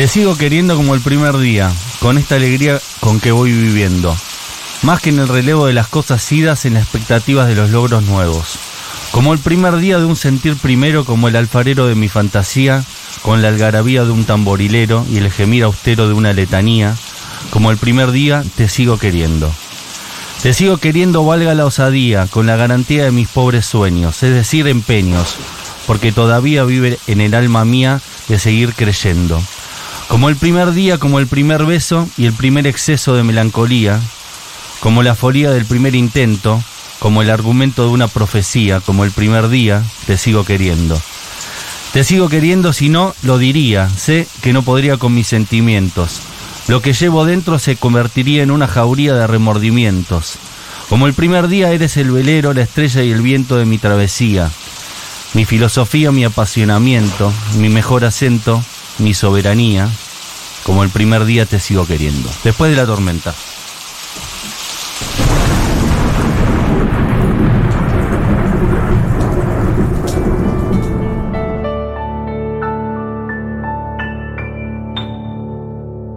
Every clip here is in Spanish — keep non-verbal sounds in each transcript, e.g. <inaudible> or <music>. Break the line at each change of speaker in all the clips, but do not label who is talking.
Te sigo queriendo como el primer día, con esta alegría con que voy viviendo. Más que en el relevo de las cosas idas en las expectativas de los logros nuevos. Como el primer día de un sentir primero como el alfarero de mi fantasía, con la algarabía de un tamborilero y el gemir austero de una letanía, como el primer día te sigo queriendo. Te sigo queriendo valga la osadía, con la garantía de mis pobres sueños, es decir, empeños, porque todavía vive en el alma mía de seguir creyendo. Como el primer día, como el primer beso y el primer exceso de melancolía, como la folía del primer intento, como el argumento de una profecía, como el primer día, te sigo queriendo. Te sigo queriendo si no, lo diría, sé que no podría con mis sentimientos. Lo que llevo dentro se convertiría en una jauría de remordimientos. Como el primer día eres el velero, la estrella y el viento de mi travesía. Mi filosofía, mi apasionamiento, mi mejor acento, mi soberanía. Como el primer día te sigo queriendo. Después de la tormenta.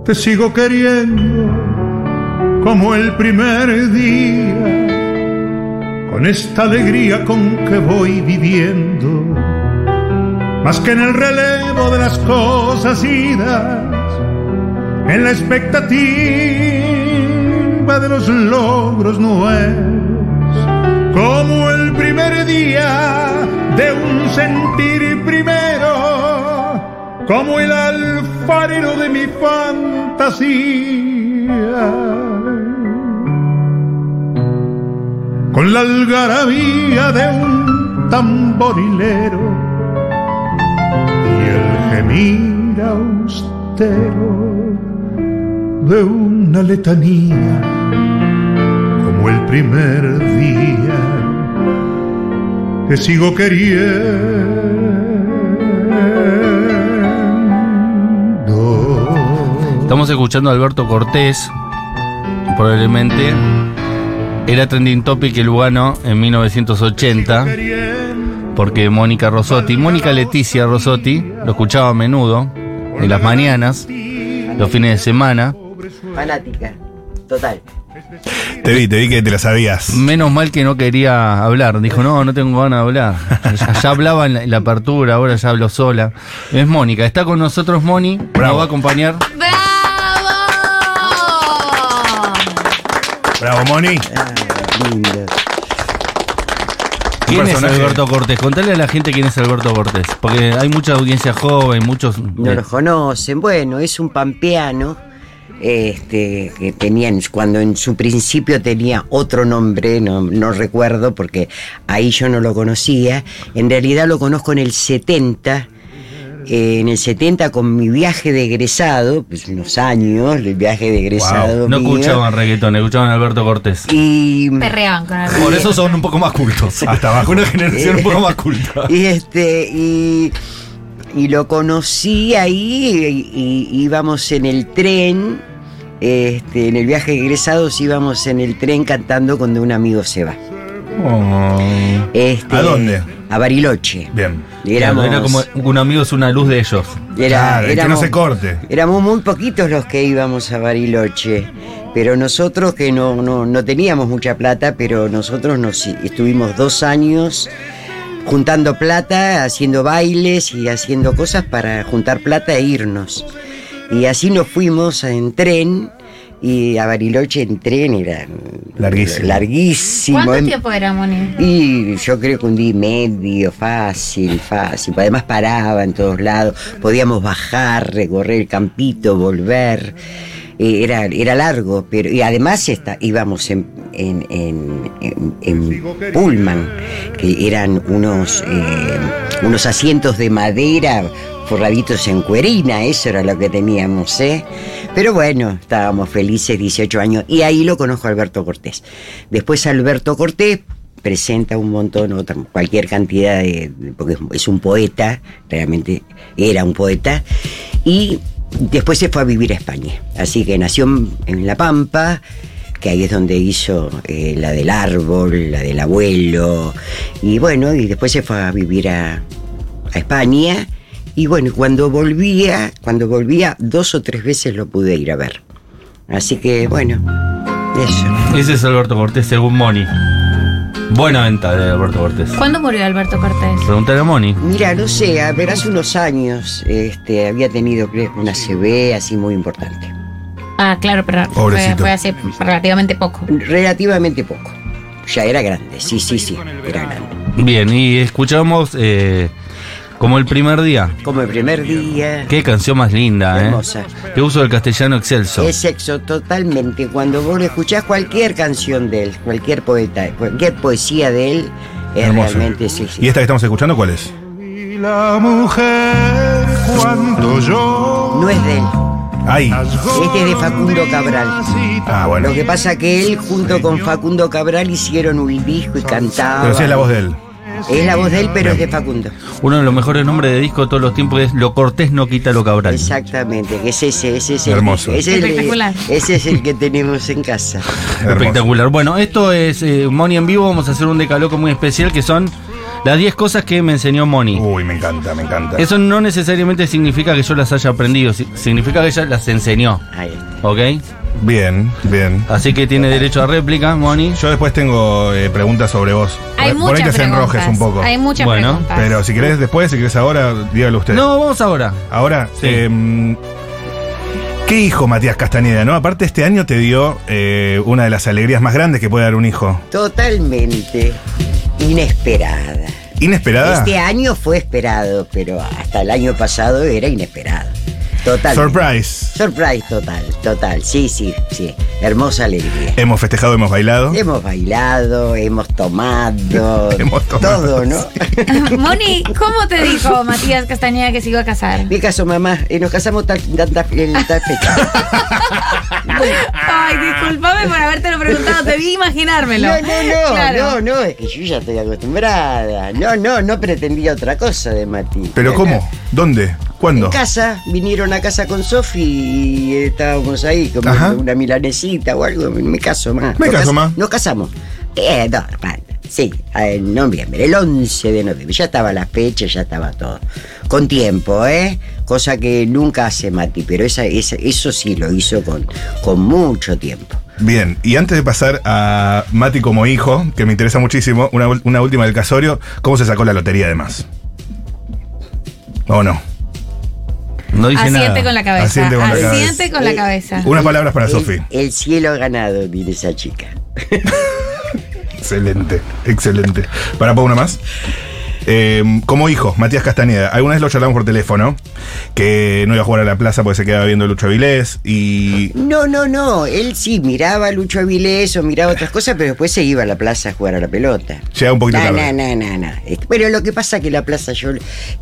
Te sigo queriendo como el primer día, con esta alegría con que voy viviendo, más que en el relevo de las cosas idas, en la expectativa de los logros nuevos, como el primer día de un sentir primero, como el alfarero de mi fantasía. Con la algarabía de un tamborilero y el gemir austero de una letanía, como el primer día que sigo queriendo.
Estamos escuchando a Alberto Cortés, probablemente era trending topic el Lugano en 1980, porque Mónica Rosotti, Mónica Leticia Rosotti, lo escuchaba a menudo, en las mañanas, los fines de semana.
Fanática, total.
Te vi, te vi que te la sabías.
Menos mal que no quería hablar, dijo, no, no tengo ganas de hablar. Ya, ya hablaba en la, en la apertura, ahora ya hablo sola. Es Mónica, está con nosotros Moni, nos
Bravo.
va a acompañar.
¡Bravo!
Bravo, Moni.
Lindo.
¿Quién es. Alberto Cortés? Contale a la gente quién es Alberto Cortés, porque hay mucha audiencia joven, muchos...
No los conocen. Bueno, es un pampeano este, que tenían, cuando en su principio tenía otro nombre, no, no recuerdo porque ahí yo no lo conocía. En realidad lo conozco en el 70. eh, en el 70 con mi viaje de egresado, pues unos años, el viaje de egresado.
no
mío,
escuchaban reggaetón, escuchaban a Alberto Cortés.
Y,
Perreaban con el
Por eso son un poco más cultos.
Hasta abajo.
Una generación un poco más culta. <laughs>
y este y, y lo conocí ahí y, y íbamos en el tren este, en el viaje de egresados íbamos en el tren cantando cuando un amigo se va Este,
¿A dónde?
a Bariloche
Bien.
éramos,
Era como un amigo es una luz de ellos.
era-
Claro, que no
éramos-
se corte.
Éramos muy poquitos los que íbamos a Bariloche, pero nosotros que no, no, no teníamos mucha plata, pero nosotros nos estuvimos dos años juntando plata, haciendo bailes y haciendo cosas para juntar plata e irnos. Y así nos fuimos en tren y a Bariloche en tren era
Larguísimo.
larguísimo.
¿Cuánto
En-
tiempo era, Moni?
y yo creo que un día y medio, fácil, fácil. Además paraba en todos lados, podíamos bajar, recorrer el campito, volver. Eh, Era, era largo, pero y además está, íbamos en, en, en, en- Pullman, que eran unos, eh, unos asientos de madera forraditos en cuerina, eso era lo que teníamos, ¿eh? Pero bueno, estábamos felices, 18 años, y ahí lo conozco Alberto Cortés. Después Alberto Cortés presenta un montón, otra, cualquier cantidad de, porque es un poeta, realmente era un poeta, y después se fue a vivir a España. Así que nació en, La Pampa, que ahí es donde hizo eh, la del árbol, la del abuelo, y bueno, y después se fue a vivir a, a España Y bueno, cuando volvía, cuando volvía, dos o tres veces lo pude ir a ver. Así que bueno, eso.
Ese es Alberto Cortés según Moni. Buena venta de Alberto Cortés.
¿Cuándo murió Alberto Cortés?
Pregúntale a Moni.
Mira, no sé, a ver, hace unos años este, había tenido creo, una CB así muy importante.
Ah, claro, pero fue,
Pobrecito.
fue hace relativamente poco.
Relativamente poco. Ya era grande, sí, sí, sí, era grande.
Bien, y escuchamos eh, como el primer día.
Como el primer día.
Qué canción más linda, ¿eh?
Hermosa.
Qué uso del castellano excelso.
Es sexo totalmente. Cuando vos escuchás cualquier canción de él, cualquier poeta, cualquier poesía de él, es
Hermoso.
realmente sí, sí.
¿Y esta que estamos escuchando cuál es?
Y la mujer cuando yo
No es de él.
Ay.
Este es de Facundo Cabral.
Ah, bueno.
Lo que pasa que él junto con Facundo Cabral hicieron un disco y cantaban.
Pero sí es la voz de él.
Es la voz de él, pero es de Facundo.
Uno de los mejores nombres de disco de todos los tiempos es Lo Cortés no quita lo Cabral.
Exactamente, que es ese, ese es el,
Hermoso.
ese es el-
Espectacular.
ese es el que tenemos en casa.
Espectacular. Bueno, esto es eh, Moni en vivo. Vamos a hacer un decaloco muy especial que son las 10 cosas que me enseñó Moni.
Uy, me encanta, me encanta.
Eso no necesariamente significa que yo las haya aprendido, si- significa que ella las enseñó.
Ahí está.
¿Ok?
Bien, bien.
Así que tiene derecho a réplica, Moni.
Yo después tengo eh, preguntas sobre vos.
Hay
Por ahí
muchas
te se
preguntas.
enrojes un poco.
Hay muchas
Bueno,
preguntas.
Pero si querés después, si querés ahora, dígalo usted.
No, vamos ahora.
Ahora,
Sí.
em, ¿qué hijo Matías Castañeda, no? Aparte este año te dio eh, una de las alegrías más grandes que puede dar un hijo.
Totalmente inesperada.
¿Inesperada?
Este año fue esperado, pero hasta el año pasado era inesperado. Total.
Surprise.
Surprise total, total. Sí, sí, sí. Hermosa alegría.
Hemos festejado, hemos bailado.
Hemos bailado, hemos tomado, <laughs>
Hemos tomado,
todo, ¿no? <laughs>
Moni, ¿cómo te dijo Matías Castañeda que se iba a casar?
Me caso, mamá, eh, nos casamos tal, tanta- en tal fecha. <laughs>
Ay, discúlpame por habértelo preguntado, te vi imaginármelo.
No, no, no,
Claro.
no, no, es que yo ya estoy acostumbrada. No, no, no pretendía otra cosa de Mati.
¿Pero cómo? ¿Dónde? ¿Cuándo?
En casa, vinieron a casa con Sofi y estábamos ahí comiendo una milanesita o algo. Me caso más.
Me
Nos
caso
cas-
más.
Nos casamos. Eh, no. Sí, en noviembre, el 11 de noviembre. Ya estaba la fecha, ya estaba todo. Con tiempo, ¿eh? Cosa que nunca hace Mati, pero esa, esa- eso sí lo hizo con, con mucho tiempo.
Bien, y antes de pasar a Mati como hijo, que me interesa muchísimo, una, una última del casorio, ¿cómo se sacó la lotería además? ¿O no?
No dice
Asiente
nada.
con la cabeza.
Asiente con la cabeza.
Asiente con la cabeza.
Unas palabras para Sofi.
el cielo ha ganado, dice esa chica. <laughs>
Excelente, excelente. ¿Para poner una más? Eh, como hijo, Matías Castañeda, alguna vez lo charlamos por teléfono, que no iba a jugar a la plaza porque se quedaba viendo Lucho Avilés y...
No, no, no. Él sí miraba a Lucho Avilés o miraba otras cosas, pero después se iba a la plaza a jugar a la pelota.
Llega un poquito tarde.
no, no, no, Pero lo que pasa es que la plaza, yo,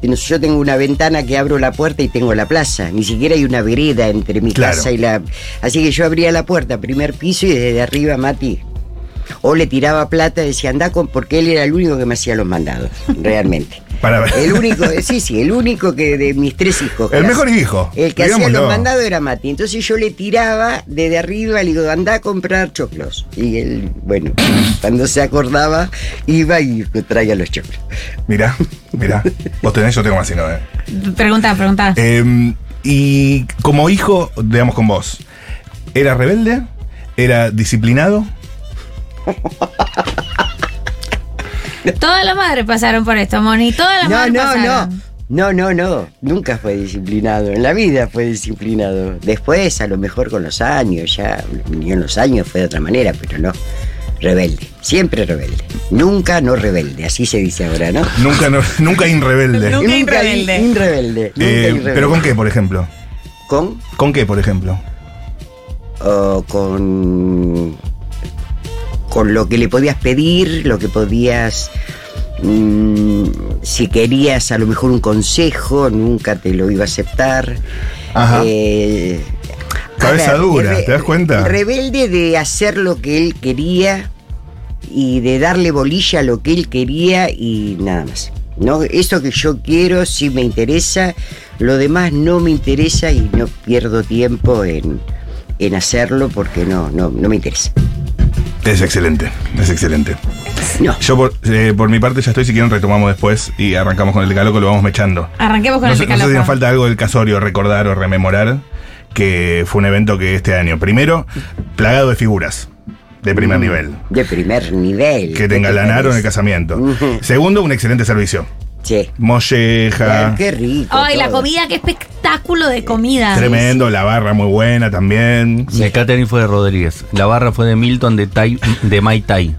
yo tengo una ventana que abro la puerta y tengo la plaza. Ni siquiera hay una vereda entre mi
Claro.
casa y la. Así que yo abría la puerta, primer piso, y desde arriba Mati. O le tiraba plata y decía, anda con. Porque él era el único que me hacía los mandados, <laughs> realmente.
Para ver.
El único, sí, sí, el único que de mis tres hijos.
El mejor hijo,
El que hacía los mandados era Mati. Entonces yo le tiraba desde arriba, le digo, anda a comprar choclos. Y él, bueno, cuando se acordaba, iba y traía los choclos.
Mirá, mirá. Vos tenés, yo tengo más, si no, ¿eh?
Pregunta, pregunta.
Eh, y como hijo, digamos con vos, ¿era rebelde? ¿Era disciplinado?
Todas las madres pasaron por esto, Moni. Todas las
No,
madres
no, no.
pasaron.
No, no, no. Nunca fue disciplinado. En la vida fue disciplinado. Después, a lo mejor con los años, ya. Y en los años fue de otra manera, pero no. Rebelde. Siempre rebelde. Nunca no rebelde. Así se dice ahora, ¿no?
Nunca, no, <laughs> nunca inrebelde.
Nunca
in- Inrebelde. Nunca
Eh,
irrebelde.
¿Pero con qué, por ejemplo?
¿Con?
¿Con qué, por ejemplo?
o con con lo que le podías pedir, lo que podías mm, si querías a lo mejor un consejo, nunca te lo iba a aceptar.
Ajá.
Eh,
Cabeza dura, ¿te das cuenta?
Rebelde de hacer lo que él quería y de darle bolilla a lo que él quería y nada más. No, eso que yo quiero sí me interesa, lo demás no me interesa y no pierdo tiempo en, en hacerlo porque no, no, no me interesa.
Es excelente, es excelente.
No.
Yo por, eh, por mi parte ya estoy, si quieren retomamos después y arrancamos con el decaloco, lo vamos mechando.
Arranquemos con
No
el
sé, no sé si
decaloco.
nos falta algo del casorio, recordar o rememorar, que fue un evento que este año, primero, plagado de figuras de primer
Mm.
nivel,
De primer nivel.
que
¿Qué
te engalanaron en el casamiento.
Ujú.
Segundo, un excelente servicio.
Sí.
Molleja,
Ay, qué rico.
Ay, la
todo.
comida, qué espectáculo de comida.
tremendo, la barra muy buena también.
El catering fue de Rodríguez. La barra fue de Milton de, Tai- de Mai Tai.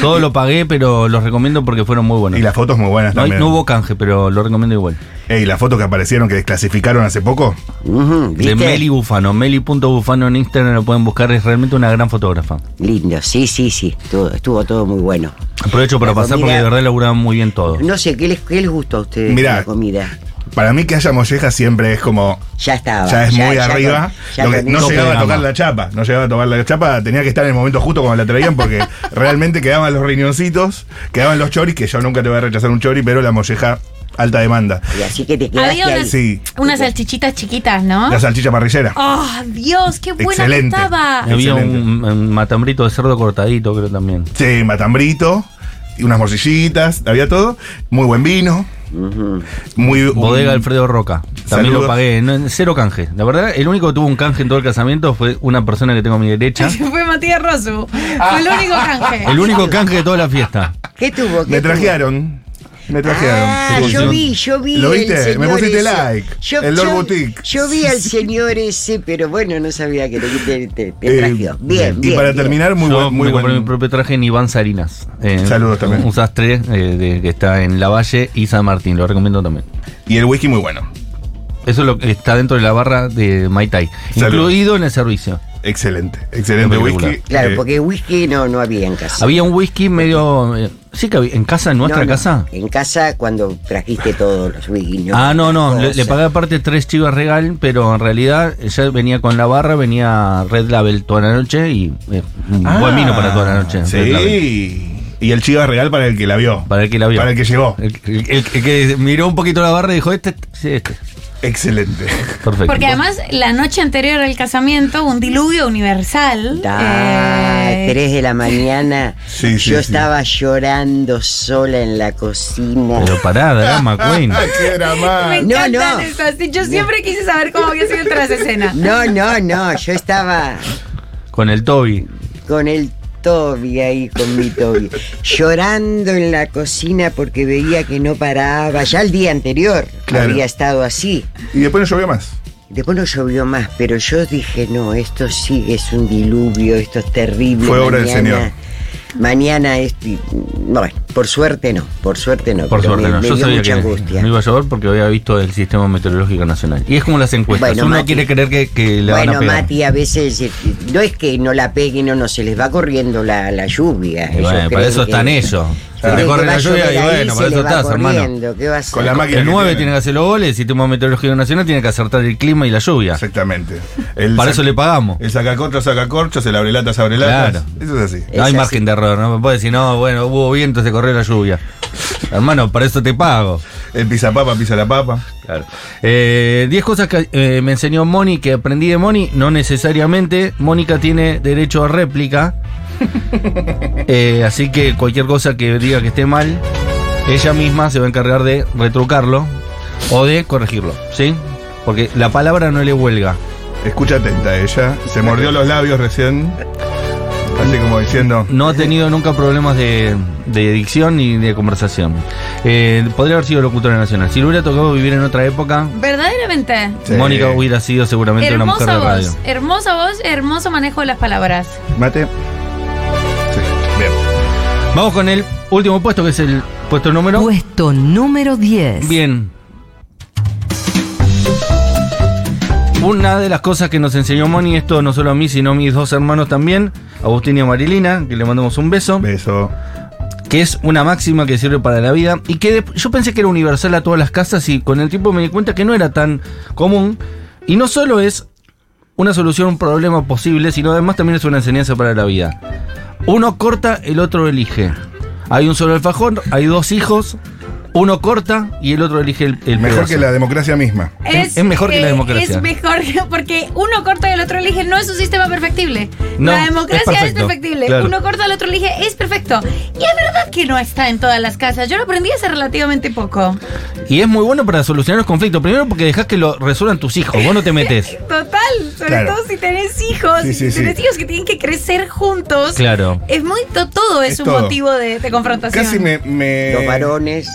Todo lo pagué, pero los recomiendo porque fueron muy buenos.
Y las fotos muy buenas
no,
también.
no hubo canje, pero lo recomiendo igual.
Ey, las fotos que aparecieron que desclasificaron hace poco.
Ujú,
De
¿viste?
Meli Bufano. Meli.bufano en Instagram lo pueden buscar. Es realmente una gran fotógrafa.
Lindo, sí, sí, sí. Estuvo, estuvo todo muy bueno.
Aprovecho para
La
pasar porque de verdad laburaban muy bien todo.
No sé, ¿qué les, qué les gustó a ustedes de
Mirá.
la comida?
Para mí que haya molleja siempre es como.
Ya estaba.
Ya es muy
ya
arriba.
con-
Lo que no llegaba a tocar la chapa. No llegaba a tocar la chapa. Tenía que estar en el momento justo cuando la traían porque <laughs> realmente quedaban los riñoncitos, quedaban los choris, que yo nunca te voy a rechazar un chori, pero la molleja, alta demanda.
Y así que te quedaste
Había
ahí.
unas,
Sí.
unas salchichitas chiquitas, ¿no?
La salchicha parrillera.
¡Oh, Dios! ¡Qué buena
Excelente.
que estaba!
Había un, un matambrito de cerdo cortadito, creo también.
Sí, matambrito. Y unas morcillitas, había todo. Muy buen vino. Muy
Bodega
un-
Alfredo Roca. También
Saludos.
lo pagué. no, cero canje. La verdad, el único que tuvo un canje en todo el casamiento fue una persona que tengo a mi derecha. <laughs>
Fue Matías Rosu. Fue el único canje.
El único canje de toda la fiesta.
¿Qué tuvo? ¿Qué
Me
tuvo?
Me trajeron.
Ah,
Sí,
yo vi, yo vi.
¿Lo
el
viste?
señor
Me pusiste
ese.
like. El Lord Boutique.
Yo vi al señor ese, pero bueno, no sabía que te, te,
Eh,
trajo. Bien,
y
bien.
para
bien.
terminar, muy
Yo
buen. Muy
me compré
buen
mi propio traje en Iván Sarinas. Eh,
Saludos también.
Un sastre eh, de- que está en La Valle y San Martín. Lo recomiendo también.
y el whisky muy bueno.
Eso es lo que está dentro de la barra de Mai Tai.
Salud.
Incluido en el servicio.
Excelente. Excelente whisky.
Claro,
Eh,
porque whisky no, no había en casa.
Había un whisky medio. Sí que había. ¿En casa? ¿En nuestra
No, no,
casa?
En casa cuando trajiste todos los no
ah, no, no. Le, le pagué aparte tres chivas regal, pero en realidad ya venía con la barra, venía Red Label toda la noche y eh, un
ah,
buen vino para toda la noche. Red Label.
Sí. Y el chiva real para el que la vio.
Para el que la vio.
Para el que llegó.
El, el- el- el que miró un poquito la barra y dijo, este, sí, este.
Excelente.
Perfecto.
Porque además, la noche anterior al casamiento, un diluvio universal.
Ah,
eh,
3 de la mañana. <laughs>
Sí, sí,
yo
sí.
estaba llorando sola en la cocina.
Pero pará, drama, <laughs> Queen.
¡Qué drama!
Me
No,
encantan
no.
esas. Yo siempre quise saber cómo había sido tras escena.
No, no, no. Yo estaba
Con el Toby.
con el Toby ahí, con mi Toby. Llorando en la cocina porque veía que no paraba. Ya el día anterior
Claro.
había estado así.
Y después no llovió más.
Después no llovió más, pero yo dije, no, esto sí es un diluvio, esto es terrible.
Fue obra del Señor.
Mañana es... Bueno, por suerte no, por suerte no.
Por suerte,
me,
no.
me
Yo
dio
sabía
mucha
que
angustia.
no iba a llover porque había visto el sistema meteorológico nacional. Y es como las encuestas.
Bueno,
Uno
Mati.
quiere creer que, que le van a
Bueno,
pegar.
Mati, a veces eh, no es que no la peguen o no, se les va corriendo la, la lluvia. Ellos
bueno, para eso están
que-
ellos. Se te
que
corre la lluvia y bueno,
se
para eso estás, hermano.
corriendo, ¿qué va a hacer?
Con la máquina
El
que
9
tiene.
tiene que hacer los goles, el Sistema Meteorológico Nacional tiene que acertar el clima y la lluvia.
Exactamente. El
Para
sac-
eso le pagamos.
El sacacorchos, sacacorchos, el abrelatas, abrelatas.
Claro.
Eso es así.
Es
No hay
así.
margen de error, no me puedes decir, no, bueno, hubo viento, se corrió la lluvia. Hermano, para eso te pago.
El pisa papa, pisa la papa.
Claro. Eh, 10 cosas que eh, me enseñó Moni, que aprendí de Moni, no necesariamente. Mónica tiene derecho a réplica. <laughs> Eh, así que cualquier cosa que diga que esté mal, ella misma se va a encargar de retrucarlo o de corregirlo, ¿sí? Porque la palabra no le huelga.
Escucha atenta ella. Se mordió los labios recién. Así como diciendo.
No ha tenido nunca problemas de, de dicción ni de conversación. Eh, podría haber sido locutora nacional. Si le hubiera tocado vivir en otra época,
Verdaderamente.
Sí.
Mónica hubiera sido seguramente una mujer
Hermosa
de radio.
voz, hermosa voz, hermoso manejo de las palabras.
Mate. Sí. Bien.
Vamos con el último puesto, que es el puesto número.
Puesto número 10.
Bien. Una de las cosas que nos enseñó Moni, esto no solo a mí, sino a mis dos hermanos también, Agustín y Marilina, que le mandamos un beso,
Beso.
que es una máxima que sirve para la vida y que de- yo pensé que era universal a todas las casas y con el tiempo me di cuenta que no era tan común. Y no solo es una solución a un problema posible, sino además también es una enseñanza para la vida. Uno corta, el otro elige. Hay un solo alfajor, hay dos hijos, Uno corta y el otro elige el, el
Mejor
pedazo.
que la democracia misma.
Es- es mejor que la democracia.
Es mejor que- porque uno corta y el otro elige. No es un sistema perfectible.
No,
la democracia es,
perfecto,
perfectible.
claro.
Uno corta, el otro elige. Es perfecto. Y es verdad que no está en todas las casas. Yo lo aprendí hace relativamente poco.
Y es muy bueno para solucionar los conflictos. Primero porque dejas que lo resuelvan tus hijos. Vos no te metes. <laughs>
Total. Sobre
Claro.
todo si tenés hijos.
Sí, sí,
si tenés
sí.
hijos que tienen que crecer juntos.
Claro.
Es muy. to- todo es,
Es
un
todo.
motivo de, de confrontación.
Casi me. me-
Los varones.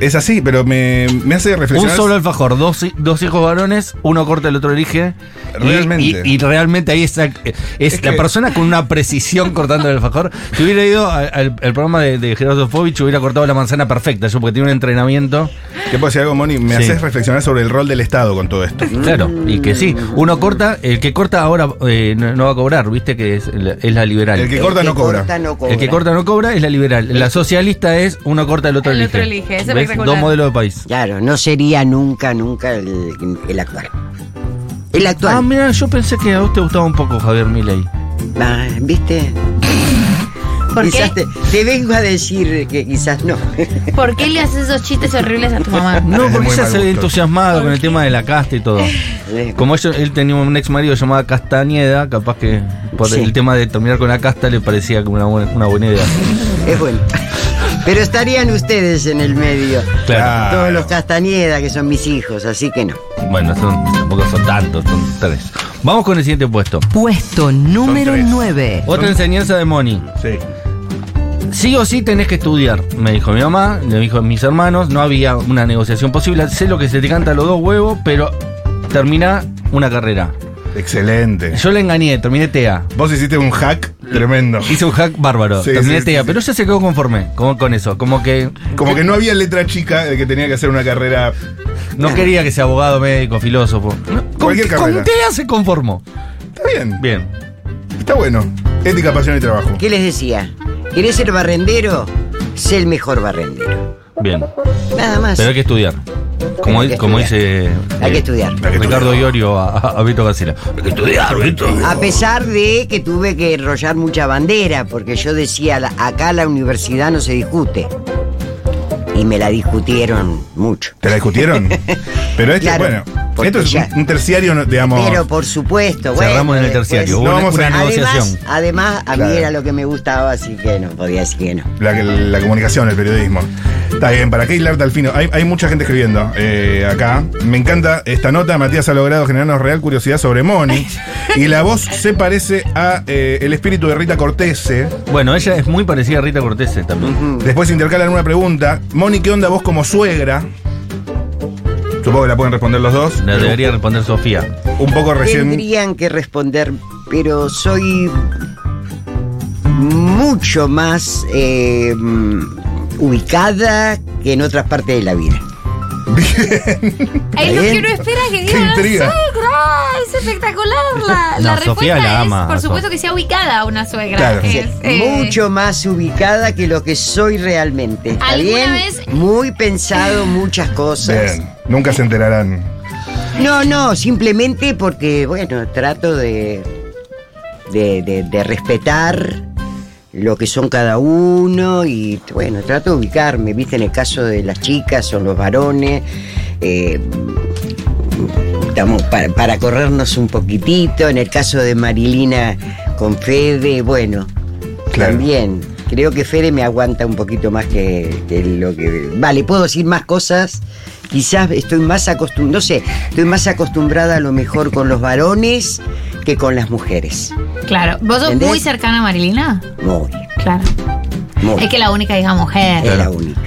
Es así, pero me, me hace
Un
reflexionar.
solo alfajor, dos, dos hijos varones, uno corta, el otro elige.
Realmente.
Y, y realmente ahí está. Es,
Es
la
que-
persona con una precisión cortando el alfajor. Si hubiera ido al, al- al programa de, de Gerardo Fovich, hubiera cortado la manzana perfecta. Yo, porque tiene un entrenamiento.
¿Te puedo decir algo, Moni? Me
Sí.
haces reflexionar sobre el rol del Estado con todo esto.
Claro, y que sí. Uno corta, el que corta ahora eh, no, no va a cobrar, viste que es, la- es la liberal.
El que corta no cobra.
no
El que corta no cobra es la liberal. La socialista es uno corta, el otro
El
elige.
otro elige, es
Dos modelos de país.
Claro, no sería nunca, nunca el, el actual. El
Ah,
actual.
mira, yo pensé que a vos te gustaba un poco Javier Milei.
Ah, ¿Viste?
¿Por
quizás
qué?
te, te vengo a decir que quizás no.
¿Por qué le haces esos chistes horribles a tu mamá? <laughs>
No, porque ella se entusiasmado con el tema de la casta y todo. Como ellos- él tenía un ex marido llamado Castañeda, capaz que por
Sí.
el tema de terminar con la casta le parecía como una buena, una buena idea.
Es bueno. Pero estarían ustedes en el medio.
Claro.
Todos los Castañeda, que son mis hijos, así que no.
Bueno, son, tampoco son tantos, son tres. Vamos con el siguiente puesto.
Puesto número
tres.
9.
Otra enseñanza de Moni.
Sí.
Sí o sí tenés que estudiar, me dijo mi mamá, me dijo mis hermanos, no había una negociación posible. Sé lo que se te canta a los dos huevos, pero termina una carrera.
Excelente.
Yo le engañé, terminé TEA.
Vos hiciste un hack tremendo.
Hice un hack bárbaro,
Sí,
terminé
sí,
TEA,
sí,
pero ella se quedó conforme con, con eso. Como que
Como que no había letra chica de que tenía que hacer una carrera.
no quería que sea abogado, médico, filósofo. Con, con. TEA se conformó.
Está bien.
Bien.
Está bueno. Ética, pasión y trabajo.
¿Qué les decía? ¿Querés ser barrendero? Sé el mejor barrendero.
Bien.
Nada más.
Pero hay que estudiar. Como,
Hay que
como
estudiar.
dice
Hay que
eh,
estudiar.
Hay que
Ricardo
estudiar.
Iorio a, a, Vito Gacela. Hay que estudiar, Vito.
A pesar de que tuve que enrollar mucha bandera, porque yo decía, acá la universidad no se discute. Y me la discutieron mucho.
¿Te la discutieron? <laughs> Pero
Claro,
bueno, esto es
ya-
un, terciario, digamos.
Pero por supuesto, bueno.
Cerramos en el terciario. Hubo
No
una,
vamos a-
negociación.
Además, además, a
Claro.
mí era lo que me gustaba, así que no podía decir que no.
La, la comunicación, el periodismo. Está bien, para Keylar Dalfino. Hay, hay mucha gente escribiendo eh, acá. Me encanta esta nota. Matías ha logrado generarnos real curiosidad sobre Moni. y la voz se parece a eh, el espíritu de Rita Cortese.
Bueno, ella es muy parecida a Rita Cortese también.
Después intercalan una pregunta. Moni, ¿qué onda vos como suegra? Supongo que la pueden responder los dos.
La debería responder Sofía.
Un poco recién.
Tendrían que responder, pero soy mucho más eh, ubicada que en otras partes de la vida.
Es lo
bien.
que uno espera que
Qué
diga la
intriga.
suegra. Es espectacular. La,
No,
la
Sofía
respuesta
la
es,
ama,
por
Sof.
supuesto, que sea ubicada una suegra.
Claro.
Es, eh,
Mucho más ubicada que lo que soy realmente. ¿Está
¿Alguna
bien?
vez-
Muy pensado, muchas cosas.
Bien, nunca se enterarán.
No, no, simplemente porque, bueno, trato de, de, de- de respetar lo que son cada uno y, bueno, trato de ubicarme, viste, en el caso de las chicas o los varones, eh, estamos para, para corrernos un poquitito, en el caso de Marilina con Fede, bueno,
Claro.
también. Creo que Fede me aguanta un poquito más que, que lo que... Vale, puedo decir más cosas. Quizás estoy más acostumbrada, no sé, estoy más acostumbrada a lo mejor con los varones que con las mujeres.
Claro. ¿Vos sos
¿Entendés?
muy cercana a Marilina?
Muy,
Claro.
muy.
Es que la única hija mujer.
Era la única.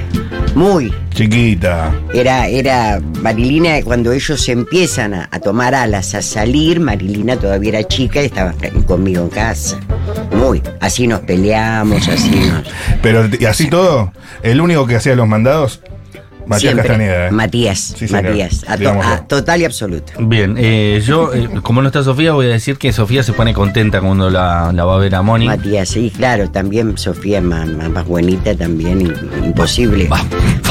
Muy.
Chiquita.
Era, era Marilina, cuando ellos empiezan a, a tomar alas, a salir, Marilina todavía era chica y estaba conmigo en casa. Muy. Así nos peleamos, así nos.
Pero y así todo, el único que hacía los mandados, Matías
Siempre.
Castañeda. ¿eh?
Matías.
Sí.
Matías. A to- a total y absoluto.
Bien, eh, yo, eh, como no está Sofía, voy a decir que Sofía se pone contenta cuando la, la va a ver a Moni.
Matías, sí, claro, también Sofía es más, más, más buenita también, im- imposible.
Va.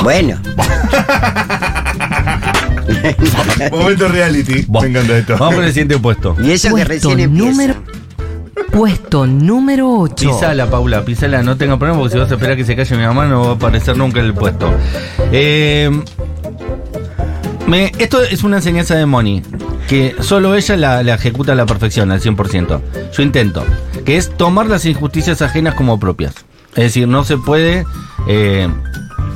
Bueno, <laughs>
Momento reality. Me encanta esto.
Vamos con el siguiente puesto.
y eso que
Puesto
recién empieza.
número- Puesto número 8.
Pisala, Paula, pisala, no tenga problema porque si vas a esperar que se calle mi mamá no va a aparecer nunca en el puesto. Eh, me- esto es una enseñanza de Moni, que solo ella la, ejecuta a la perfección, al 100%. Yo intento, que es tomar las injusticias ajenas como propias. Es decir, no se puede eh,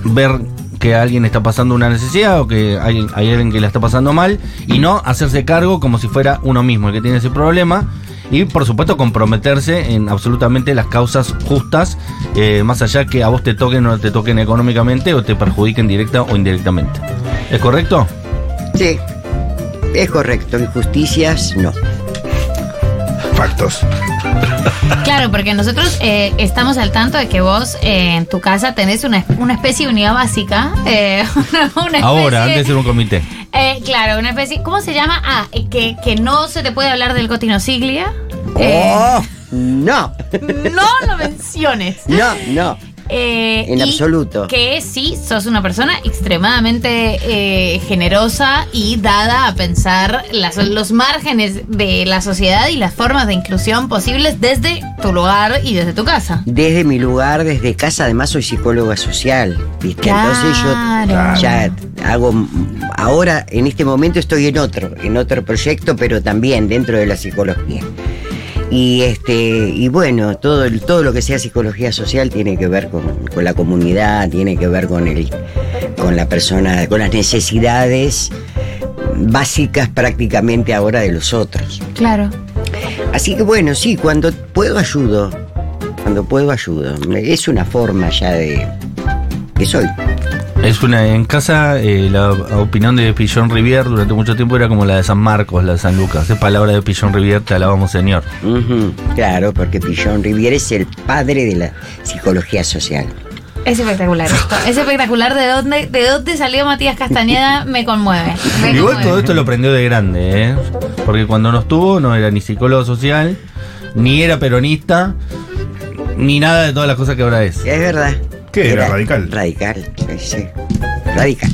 ver que alguien está pasando una necesidad o que hay alguien que la está pasando mal y no hacerse cargo como si fuera uno mismo el que tiene ese problema y por supuesto comprometerse en absolutamente las causas justas, eh, más allá que a vos te toquen o te toquen económicamente o te perjudiquen directa o indirectamente. ¿Es correcto?
Sí, es correcto. Injusticias, no.
Factos.
Claro, porque nosotros eh, estamos al tanto de que vos eh, en tu casa tenés una, una especie de unidad básica. eh, <laughs> una, una especie-
Ahora, antes era un comité.
Eh, claro, una especie. ¿Cómo se llama? Ah, que, que no se te puede hablar del Cotino Siglia. Eh,
¡Oh! No, <laughs>
no lo menciones.
no, no.
Eh,
En
y
absoluto.
Que sí, sos una persona extremadamente eh, generosa y dada a pensar las- los márgenes de la sociedad y las formas de inclusión posibles desde tu lugar y desde tu casa.
Desde mi lugar, desde casa, además soy psicóloga social, ¿viste? Entonces yo
Claro.
ya hago, ahora en este momento estoy en otro, en otro proyecto, pero también dentro de la psicología. Y este, y bueno, todo, todo lo que sea psicología social tiene que ver con, con la comunidad, tiene que ver con el, con la persona, con las necesidades básicas prácticamente ahora de los otros.
Claro.
Así que bueno, sí, cuando puedo ayudo. Cuando puedo ayudo. Es una forma ya de que soy.
Es una en casa eh, la opinión de Pillon Rivier durante mucho tiempo era como la de San Marcos, la de San Lucas. Es palabra de Pillon Rivier, te alabamos señor.
Claro, porque Pillon Riviere es el padre de la psicología social.
Es espectacular esto. Es espectacular de dónde, de dónde salió Matías Castañeda, me conmueve. Me
Igual
conmueve.
todo esto lo aprendió de grande, ¿eh? Porque cuando no estuvo no era ni psicólogo social, ni era peronista, ni nada de todas las cosas que ahora es.
Es verdad.
¿Qué era, radical?
Radical, sí, sí. Radical.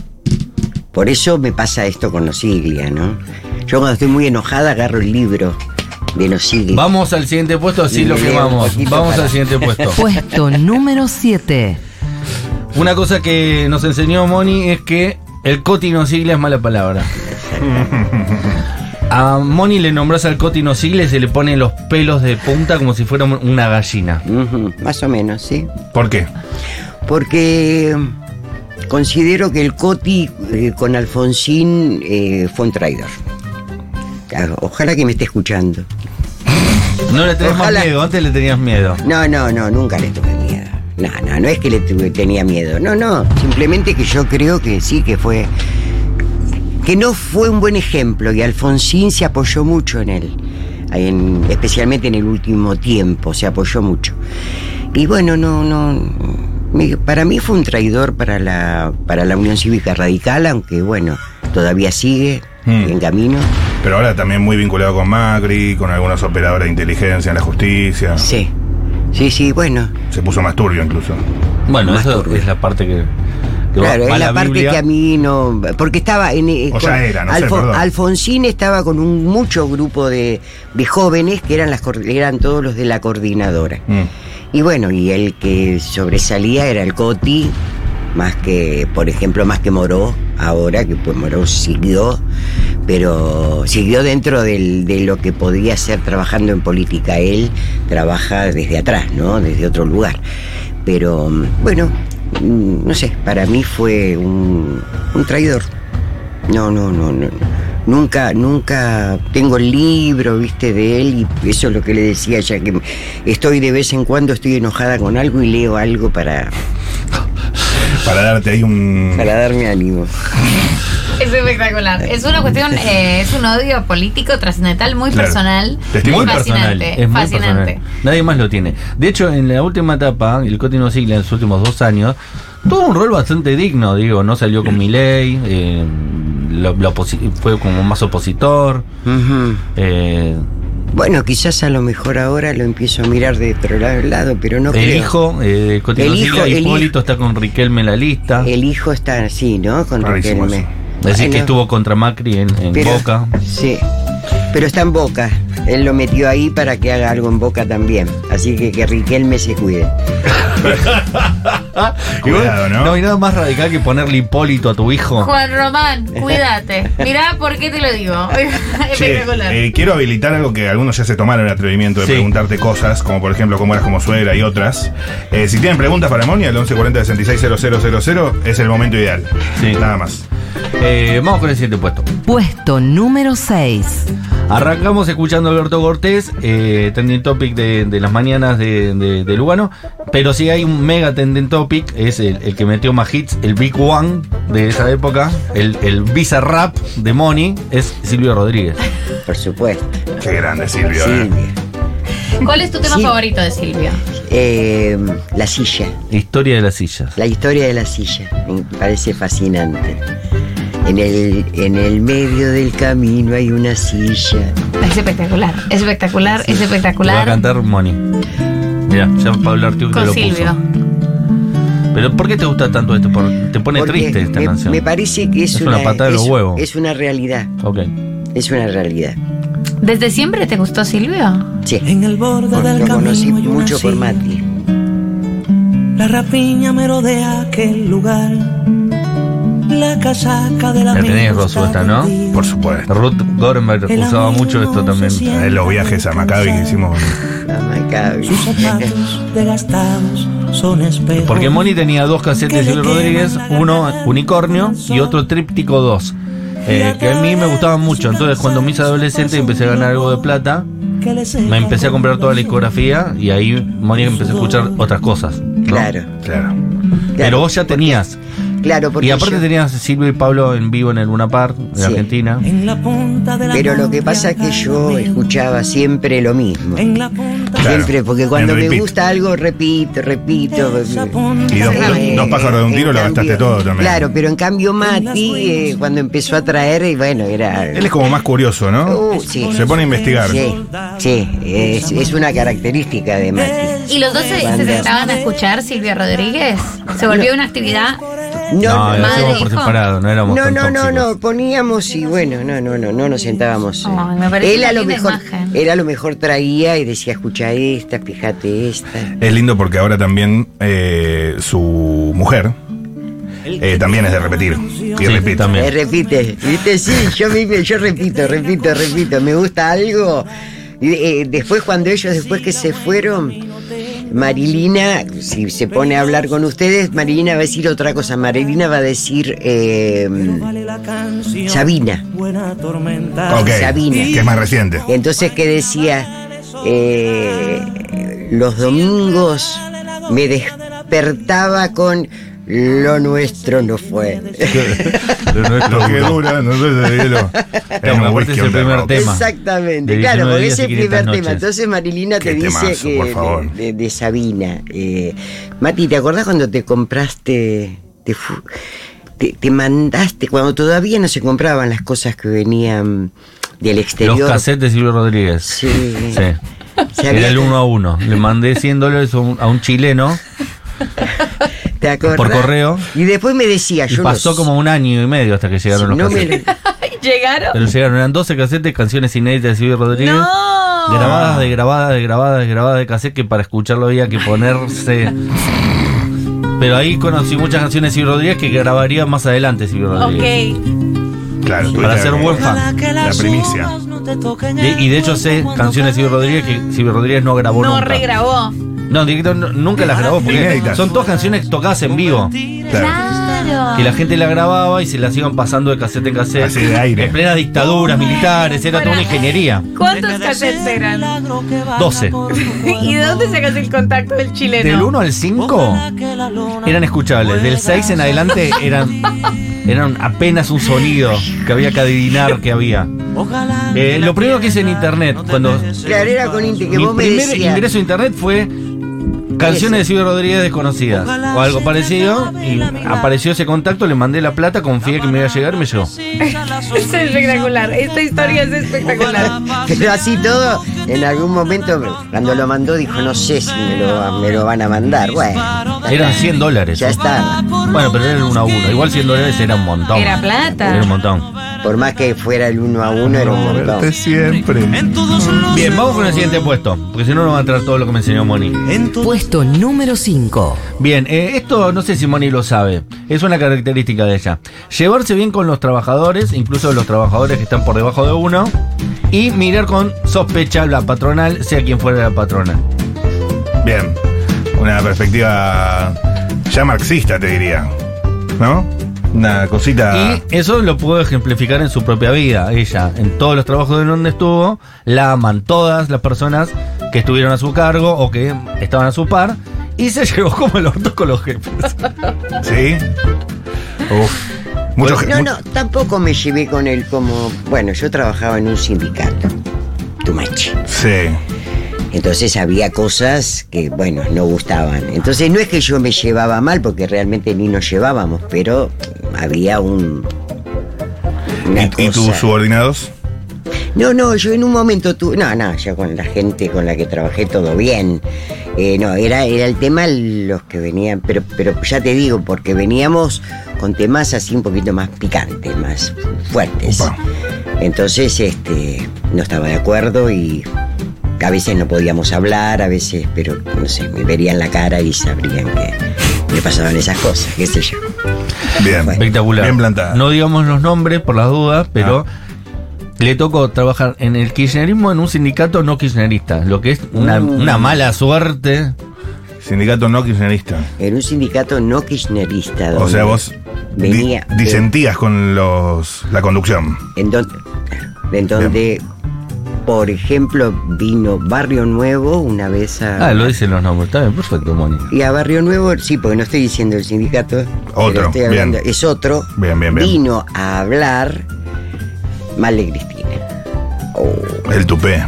Por eso me pasa esto con Nosiglia, ¿no? Yo cuando estoy muy enojada agarro el libro de Nosiglia.
Vamos al siguiente puesto, así lo quemamos. Vamos
para-
al siguiente puesto. <laughs>
Puesto número 7.
Una cosa que nos enseñó Moni es que el coti no sigla es mala palabra. A Moni le nombras al coti no sigla y se le ponen los pelos de punta como si fuera una gallina.
Más o menos, sí.
¿Por qué?
Porque considero que el Coti eh, con Alfonsín eh, fue un traidor. Claro, Ojalá que me esté escuchando.
No le
Ojalá.
más miedo, antes le tenías miedo.
No, no, no, nunca le tuve miedo. No, no, no es que le tuve- tenía miedo. No, no, simplemente que yo creo que sí, que fue... Que no fue un buen ejemplo y Alfonsín se apoyó mucho en él. en- especialmente en el último tiempo, se apoyó mucho. Y bueno, no, no... me- para mí fue un traidor para la, para la Unión Cívica Radical, aunque bueno, todavía sigue
Mm.
en camino.
Pero ahora también muy vinculado con Macri, con algunos operadores de inteligencia en la justicia.
Sí, sí, sí, bueno.
Se puso más turbio incluso.
Bueno,
Más
eso
turbio.
es la parte que,
Claro,
va
es la,
la
parte
Biblia.
que a mí no. Porque estaba en. eh,
O ya era, no sé, perdón.
Alfonsín estaba con un mucho grupo de, de jóvenes que eran, las, eran todos los de la coordinadora.
Mm.
Y bueno, y el que sobresalía era el Coti, más que, por ejemplo, más que Moró, ahora, que pues Moró siguió, pero siguió dentro de lo que podía ser trabajando en política. Él trabaja desde atrás, ¿no? Desde otro lugar. Pero bueno, no sé, para mí fue un, un traidor. No, no, no, no. Nunca, nunca tengo el libro, viste, de él y eso es lo que le decía ya que estoy de vez en cuando estoy enojada con algo y leo algo para,
Para darte ahí un.
para darme ánimo.
Es espectacular. Es una cuestión, eh, es un odio político trascendental muy
Claro.
personal.
Testimonio.
Muy personal,
fascinante.
es muy
fascinante.
personal. Nadie más lo tiene. De hecho, en la última etapa, el Coti no sigla en los últimos dos años, tuvo un rol bastante digno, digo, no salió con Milei, eh, lo- lo oposi- fue como más opositor. Eh,
Bueno, quizás a lo mejor ahora lo empiezo a mirar de otro la- lado, pero no
el
creo.
hijo, eh,
El hijo, el
Hipólito
hijo.
está con Riquelme en la lista.
El hijo está así, ¿no? Con
Rarísimo
Riquelme.
eso.
Decir que estuvo contra Macri en, en
pero-
Boca.
Sí, pero está en Boca. Él lo metió ahí para que haga algo en Boca también. Así que que Riquelme se cuide. <laughs>
Cuidado, ¿no?
No hay nada más radical que ponerle Hipólito a tu hijo.
Juan Román, cuídate. Mirá por qué te lo digo. <laughs>
Che,
Espectacular.
eh, quiero habilitar algo que algunos ya se tomaron el atrevimiento de
Sí.
preguntarte cosas, como por ejemplo cómo eras como suegra y otras. Eh, si tienen preguntas para Moni, al 1140 660000 es el momento ideal.
Sí.
Nada más.
Eh, vamos con el siguiente puesto.
Puesto número 6.
Arrancamos escuchando a Alberto Cortés, eh, trending topic de, de las mañanas de, de- de Lugano. Pero sí hay un mega trending topic, es el, el que metió más hits, el Big One de esa época, el, el Visa Rap de Money, es Silvio Rodríguez.
Por supuesto.
Qué grande, Silvio. eh.
Silvia.
¿Cuál es tu tema
Sí.
favorito de Silvio?
Eh, la silla.
Historia de las sillas.
La historia de la silla. Me parece fascinante. En el, en el medio del camino hay una silla.
Es espectacular, es espectacular, es
Te va a
espectacular.
cantar Money. Mira, ya Pablo Artiuk te lo
Silvio.
puso. Pero ¿por qué te gusta tanto esto? Por- te pone
Porque
triste esta
me,
canción.
me parece que es,
Es una patada de los huevos.
Es una realidad.
Ok.
Es una realidad.
¿Desde siempre te gustó Silvio?
Sí.
En el borde
Por-
del
lo conocí
camino hay una
mucho por
silla.
Mati.
La rapiña merodea aquel lugar. La casaca de la
La tenés, Rosu, esta, ¿no?
Por supuesto.
Ruth Gorenberg usaba mucho esto también.
En los viajes a Maccabi que hicimos.
La Maccabi.
Sus zapatos desgastados son espejos.
Porque Moni tenía dos cassettes de Silvio Rodríguez, uno Unicornio y otro Tríptico 2. eh, que a mí me gustaban mucho. Entonces, cuando me hice adolescente y empecé a ganar algo de plata, me empecé a comprar toda la discografía y ahí Moni empecé a escuchar otras cosas. ¿no?
Claro.
Claro.
Pero vos ya tenías.
Claro, porque
Y aparte
yo-
tenías Silvio y Pablo en vivo en el Luna Park de
Sí.
Argentina.
En la punta de la
Pero lo que pasa es que yo escuchaba siempre lo mismo.
En la punta
Claro.
Siempre, porque cuando me
repeat.
gusta algo, repito, repito.
Y dos,
Eh,
pájaros de un tiro lo
cambio-
gastaste todo también.
Claro, pero en cambio Mati, eh, cuando empezó a traer, y bueno, era...
Él es como más curioso, ¿no?
Uh, sí.
Se pone a investigar.
Sí, sí, es, es una característica de Mati.
¿Y los dos se, se sentaban a escuchar Silvio Rodríguez? ¿Se volvió una actividad?
No, lo
madre,
hacíamos por separado, no éramos
No, no, no, no, poníamos y bueno, no, no, no, no nos sentábamos.
Ay, me parece
él
una
a lo mejor,
imagen.
él a lo mejor traía y decía, escucha esta, fíjate esta.
Es lindo porque ahora también eh, su mujer eh, también es de repetir. Y
Sí,
repite.
también.
Eh, repite, viste, sí, yo mismo, yo repito, repito, repito, me gusta algo. Y, eh, después cuando ellos, después que se fueron, Marilina, si se pone a hablar con ustedes, Marilina va a decir otra cosa. Marilina va a decir eh. Sabina.
Buena tormenta.
Ok,
Sabina.
que es más reciente.
Entonces que decía, eh, los domingos me despertaba con lo nuestro no fue. <laughs>
Lo nuestro
que dura, no sé de hielo.
Claro,
un
aparte
whisky
es el primer tema.
Exactamente,
De
claro,
19
porque es el
500
primer tema.
noches.
Entonces Marilina te dice
temazo,
que
por favor.
De, de Sabina. eh, Mati, ¿te acordás cuando te compraste, te, fu- te, te mandaste, cuando todavía no se compraban las cosas que venían del exterior?
Los cassettes de Silvio Rodríguez.
Sí.
Sí. Era el uno a uno. Le mandé 100 dólares a un, a un chileno
¿Te acordás?
por correo.
Y después me decía,
y
yo
pasó
no,
como un año y medio hasta que llegaron los
no me. <laughs>
¿Llegaron?
Pero llegaron, eran 12 cassettes, canciones inéditas de Silvio Rodríguez.
¡No!
Grabadas de grabadas de grabadas de grabadas de cassette que para escucharlo había que ponerse. Pero ahí conocí muchas canciones de Silvio Rodríguez que grabaría más adelante Silvio Rodríguez.
Ok.
Claro,
Para ser buen fan.
Ojalá que
La primicia.
no
Y, de hecho sé canciones de Silvio Rodríguez que Silvio Rodríguez no grabó
No
nunca.
regrabó.
No, directo, no- nunca las grabó porque
Inéditas.
son todas canciones tocadas en vivo.
Claro.
Claro.
Que la gente la grababa y se las iban pasando de cassette en cassette.
Así de aire.
En plenas dictaduras militares, era toda una ingeniería.
¿Cuántos cassettes eran?
12. <laughs>
¿Y de dónde sacas el contacto del chileno?
Del 1 al 5 eran escuchables. Del 6 en adelante eran, eran apenas un sonido que había que adivinar que había. Eh, lo primero que hice en internet, cuando
Claro, era con Inti, que
mi
vos me
primer
decías.
ingreso a internet fue canciones de Silvio Rodríguez desconocidas o algo parecido y apareció ese contacto, le mandé la plata, confié que me iba a llegar y me llegó. <laughs>
Es espectacular. Esta historia es espectacular.
Pero así todo, en algún momento, cuando lo mandó, dijo, no sé si me lo, me lo van a mandar. Bueno,
Eran 100 dólares.
ya está.
Bueno, pero era el 1 a 1. Igual 100 dólares era un montón.
Era plata.
Era un montón.
Por más que fuera el uno a uno, era un montón.
siempre.
Bien, vamos con el siguiente puesto, porque si no, no va a entrar todo lo que me enseñó Moni.
Puesto número 5.
Bien, eh, esto no sé si Moni lo sabe, es una característica de ella. Llevarse bien con los trabajadores, incluso los trabajadores que están por debajo de uno, y mirar con sospecha la patronal, sea quien fuera la patronal.
Bien. Una perspectiva ya marxista, te diría. ¿No? Una cosita.
Y eso lo puedo ejemplificar en su propia vida. Ella, en todos los trabajos en donde estuvo, la aman todas las personas que estuvieron a su cargo o que estaban a su par, y se <laughs> llevó como el orto con los jefes.
¿Sí? Uf. Mucho ge-
No, no, tampoco me llevé con él como. Bueno, yo trabajaba en un sindicato, Tumachi.
Sí.
Entonces había cosas que, bueno, no gustaban. Entonces no es que yo me llevaba mal, porque realmente ni nos llevábamos, pero había un. una
¿Y, y tus
cosa-
subordinados?
No, no, yo en un momento tuve. No, no, yo con la gente con la que trabajé todo bien. Eh, no, era, era el tema los que venían, pero, pero ya te digo, porque veníamos con temas así un poquito más picantes, más fuertes. Entonces, este, no estaba de acuerdo y a veces no podíamos hablar, a veces, pero no sé, me verían la cara y sabrían que me pasaban esas cosas, qué sé yo.
Bien.
Espectacular.
Bien plantada.
No digamos los nombres por las dudas, pero le tocó trabajar en el kirchnerismo en un sindicato no kirchnerista, lo que es una,
Mm.
una mala suerte.
Sindicato no kirchnerista.
En un sindicato no kirchnerista.
O sea, vos di-
venía de-
disentías con los la conducción.
En donde, en donde por ejemplo, vino Barrio Nuevo una vez a.
Ah, lo dicen los nombres. Está bien, perfecto, Moni.
Y a Barrio Nuevo, sí, porque no estoy diciendo el sindicato.
Otro,
pero estoy hablando-
bien.
Es otro.
Bien, bien, bien.
Vino a hablar mal de Cristina. Oh.
El tupé.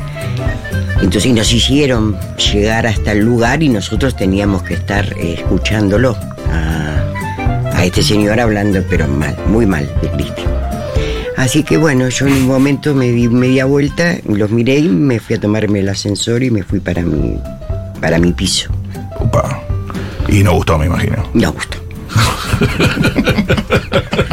Entonces nos hicieron llegar hasta el lugar y nosotros teníamos que estar eh, escuchándolo a, a este señor hablando, pero mal, muy mal de Cristina. Así que bueno, yo en un momento me di media vuelta, los miré y me fui a tomarme el ascensor y me fui para mi, para mi piso.
Upa. Y no gustó, me imagino.
No gustó. <laughs>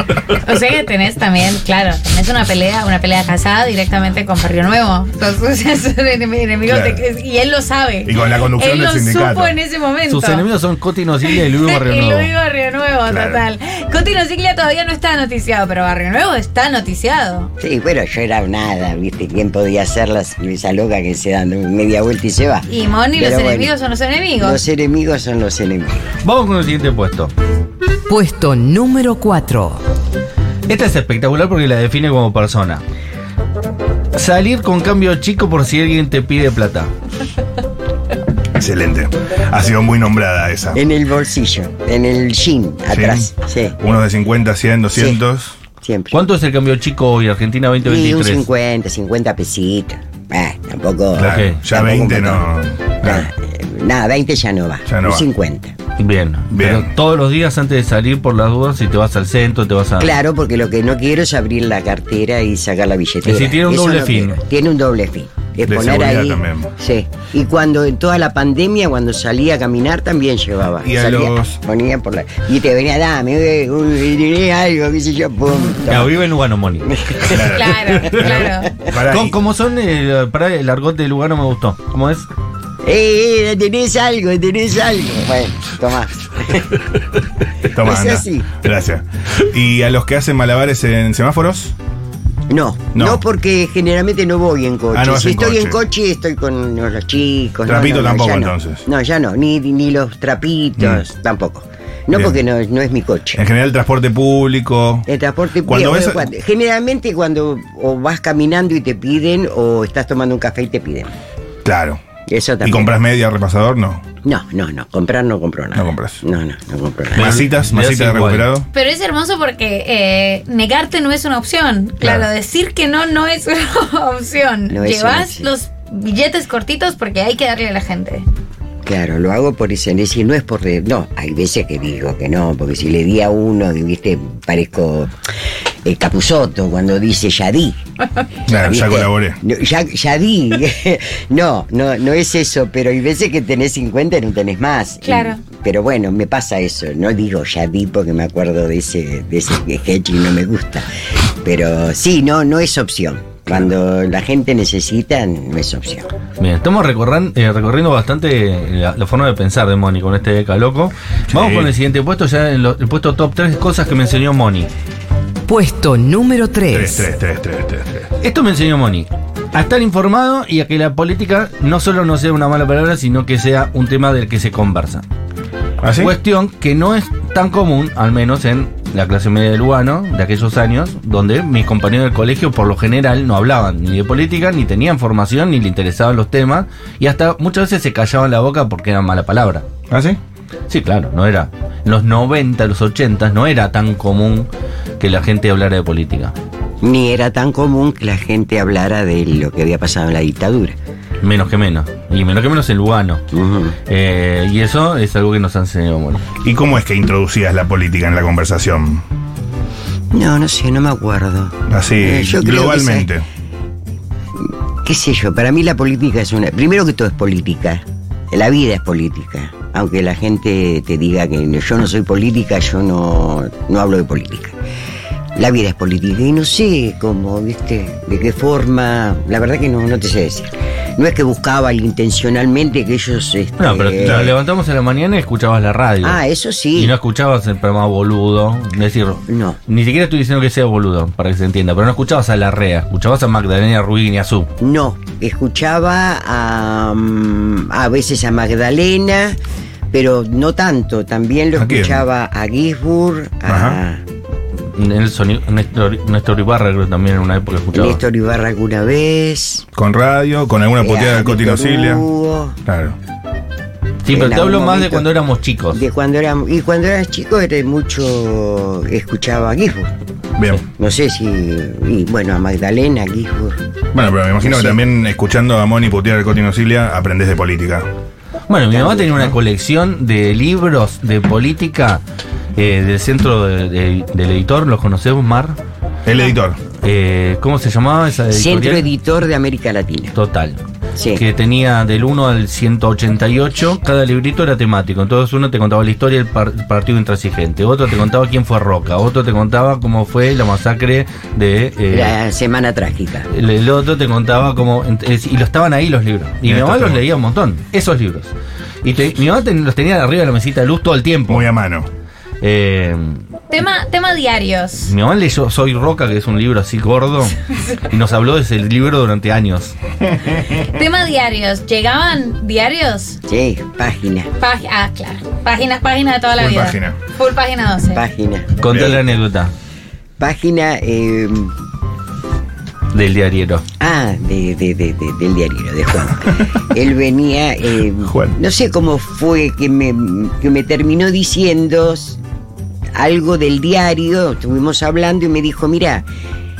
O sea que tenés también, claro, tenés una pelea, una pelea casada directamente con Barrio Nuevo. Entonces, o <laughs> sea, son enem- enemigos
Claro.
de- y él lo sabe.
Y con la conducción
él
del
lo
sindicato.
supo en ese momento.
Sus enemigos son Coti Nocilia y Luis <laughs> Barrio
y
Nuevo.
Luis Barrio Nuevo,
Claro.
total. Cotino Ciglia todavía no está noticiado, pero Barrio Nuevo está noticiado.
Sí, bueno, yo era nada, ¿viste? ¿Quién podía hacerla? Esa loca que se da media vuelta y se va.
Y Moni,
Pero
los
bueno,
enemigos son los enemigos.
Los enemigos son los enemigos.
Vamos con el siguiente puesto.
Puesto número 4.
Esta es espectacular porque la define como persona. Salir con cambio chico por si alguien te pide plata.
Excelente. Ha sido muy nombrada esa.
En el bolsillo, en el jean, atrás. Sí,
Unos de 50, 100, 200.
siempre.
¿Cuánto es el cambio chico hoy, Argentina
Y un
2023?
50, 50 pesitos. Ah, tampoco.
Claro,
Ok,
ya
tampoco
20
un
no. claro.
Nah, eh, Nada, 20 ya no va.
Ya no
un
va.
50.
Bien.
Bien.
Pero todos los días antes de salir por las dudas, si te vas al centro, te vas a.
Claro, porque lo que no quiero es abrir la cartera y sacar la billetera.
Es decir, tiene un
Eso
doble
no
fin.
quiero. Tiene un doble fin. Es
De
poner ahí.
también.
Sí. Y cuando en toda la pandemia, cuando salía a caminar, también llevaba.
Y a
Salía,
los-
Ponía por la. Y te venía, dame, eh, uy, algo, qué sé yo, pum.
Ya,
toma.
vive en Lugano, Moni. <laughs>
Claro, claro.
Pará,
¿Cómo,
y-
cómo son? Eh, para el argot de Lugano me gustó. ¿Cómo es?
Eh, eh, tenés algo, tenés algo. Bueno, tomá. <laughs>
Toma,
es
anda.
así.
Gracias. ¿Y a los que hacen malabares en semáforos?
No,
No.
no, porque generalmente no voy en coche.
Ah, no vas
si
en
estoy en
coche.
coche, estoy con los chicos. no,
Trapito
no, no,
tampoco,
ya no.
entonces.
No, ya no, ni, ni los trapitos, tampoco. No,
Bien.
porque no, no es mi coche.
En general, transporte público.
El transporte
Cuando
público,
ves-
cuando- generalmente cuando o vas caminando y te piden o estás tomando un café y te piden.
Claro.
Eso
¿Y compras media repasador? No.
No, no, no, comprar no compro nada.
No compras.
No, no, no compro nada.
Masitas, masitas de recuperado.
Pero es hermoso porque eh, negarte no es una opción. Claro,
Claro.
decir que no no es <laughs> una opción.
No es una
Llevas
opción.
los billetes cortitos porque hay que darle a la gente.
Claro, lo hago por eso, es decir, no es por... re- No, hay veces que digo que no, porque si le di a uno, viste, parezco el Capuzoto cuando dice ya di. <laughs>
Claro, ya colaboré.
No, ya, ya di. <laughs> no, no, no es eso, pero hay veces que tenés 50 y no tenés más. Y-
Claro.
pero bueno, me pasa eso. No digo ya di porque me acuerdo de ese, de ese sketch y no me gusta. Pero sí, no, no es opción. Cuando la gente necesita, no es opción.
Bien, estamos recorran- eh, recorriendo bastante la, la forma de pensar de Moni con este Deca loco. Vamos con el siguiente puesto, ya en lo- el puesto top 3 cosas que me enseñó Moni.
Puesto número
3,
3.
3, 3, 3, 3, 3.
Esto me enseñó Moni. A estar informado y a que la política no solo no sea una mala palabra, sino que sea un tema del que se conversa.
¿Ah, sí?
Cuestión que no es tan común, al menos en la clase media de Lugano, de aquellos años, donde mis compañeros del colegio por lo general no hablaban ni de política, ni tenían formación, ni le interesaban los temas, y hasta muchas veces se callaban la boca porque era mala palabra.
¿Ah, sí?
Sí, claro, no era. En los 90, los 80 no era tan común que la gente hablara de política.
Ni era tan común que la gente hablara de lo que había pasado en la dictadura.
Menos que menos. Y menos que menos en Lugano. Eh, y eso es algo que nos ha enseñado.
¿Y cómo es que introducías la política en la conversación?
No, no sé, no me acuerdo.
Así,
Eh, yo creo que
globalmente.
qué sé yo, para mí la política es una... Primero que todo es política, la vida es política. Aunque la gente te diga que yo no soy política, yo no, no hablo de política. La vida es política y no sé cómo, viste, de qué forma, la verdad que no, no te sé decir. No es que buscaba intencionalmente que ellos... este,
No, pero nos levantamos en la mañana y escuchabas la radio.
Ah, eso sí.
Y no escuchabas el programa boludo. Decir,
No.
ni siquiera estoy diciendo que sea boludo, para que se entienda, pero no escuchabas a la REA, escuchabas a Magdalena Rubín y a Su.
No, escuchaba a, mm, a veces a Magdalena, pero no tanto. También lo escuchaba a Gisburg, a
Ajá.
Nelson, Néstor, Néstor Ibarra creo que también en una época escuchaba.
Néstor Ibarra alguna vez.
Con radio, con alguna
eh,
puteada de Coti
Víctor
Nocilia.
Hugo,
Claro.
Sí, pero te hablo más de cuando éramos chicos.
De cuando y cuando era chico era mucho escuchaba a Gisburg.
Bien.
No sé si. Y bueno, a Magdalena, Gisburg.
Bueno, pero me imagino que también escuchando a Moni putear a Coti Nocilia aprendés de política.
Bueno, mi mamá tenía una colección de libros de política eh, del centro de- de- del editor, ¿los conocemos, Mar?
El editor.
Eh, ¿Cómo se llamaba esa editorial?
Centro Editor de América Latina.
Total.
Sí.
Que tenía del 1 al 188, cada librito era temático. Entonces uno te contaba la historia del par- partido intransigente, otro te contaba quién fue Roca, otro te contaba cómo fue la masacre de... eh,
La semana trágica.
el, el otro te contaba cómo... Y lo estaban ahí los libros. Y mi mamá los leía un montón, esos libros. Y te- mi mamá ten- los tenía arriba de la mesita de luz todo el tiempo.
Muy a mano.
Eh,
Tema, tema diarios.
mi mamá leyó Soy Roca, que es un libro así gordo, y nos habló de ese libro durante años.
Tema diarios. ¿Llegaban diarios?
Sí, página.
Pag- ah, claro. Páginas, páginas de toda la
Full
vida.
página.
Full página 12.
Página.
Conté
Bien.
la anécdota
Página. eh,
del diariero.
Ah, de, de- de- de- del diario, de Juan. <laughs> Él venía, eh,
Juan.
no sé cómo fue que me, que me terminó diciendo algo del diario, estuvimos hablando y me dijo, mira,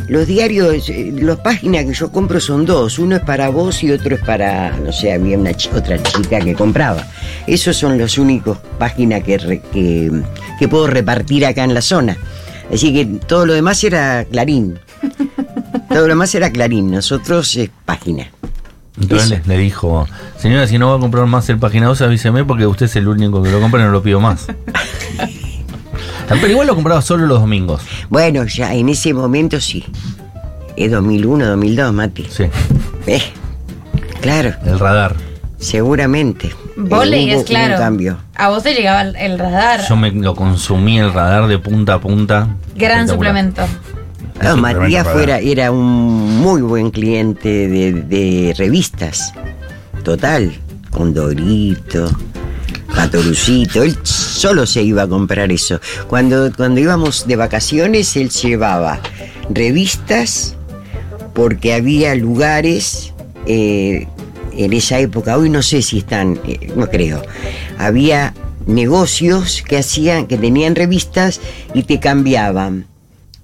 los diarios, eh, las páginas que yo compro son dos, uno es para vos y otro es para, no sé, había una chi- otra chica que compraba. Esos son los únicos páginas que, re- que, que puedo repartir acá en la zona. Así que todo lo demás era Clarín. <laughs> Todo lo demás era Clarín, nosotros es página.
Entonces
Eso.
le dijo, señora, si no va a comprar más el página 2, avíseme porque usted es el único que lo compra y no lo pido más. <laughs> Pero <laughs> igual lo compraba solo los domingos.
Bueno, ya en ese momento sí. Es 2001, 2002, Mati.
Sí,
Eh, claro,
el radar.
seguramente. Eh, hubo- hubo
claro.
cambio.
A vos te llegaba el, radar.
Yo me lo consumí el radar de punta a punta.
Gran suplemento.
No, Matías fuera, era un muy buen cliente de, de revistas. Total. Condorito, Patorucito. Él solo se iba a comprar eso. Cuando, cuando íbamos de vacaciones, él llevaba revistas porque había lugares eh, en esa época, hoy no sé si están, eh, no creo, había negocios que hacían, que tenían revistas y te cambiaban.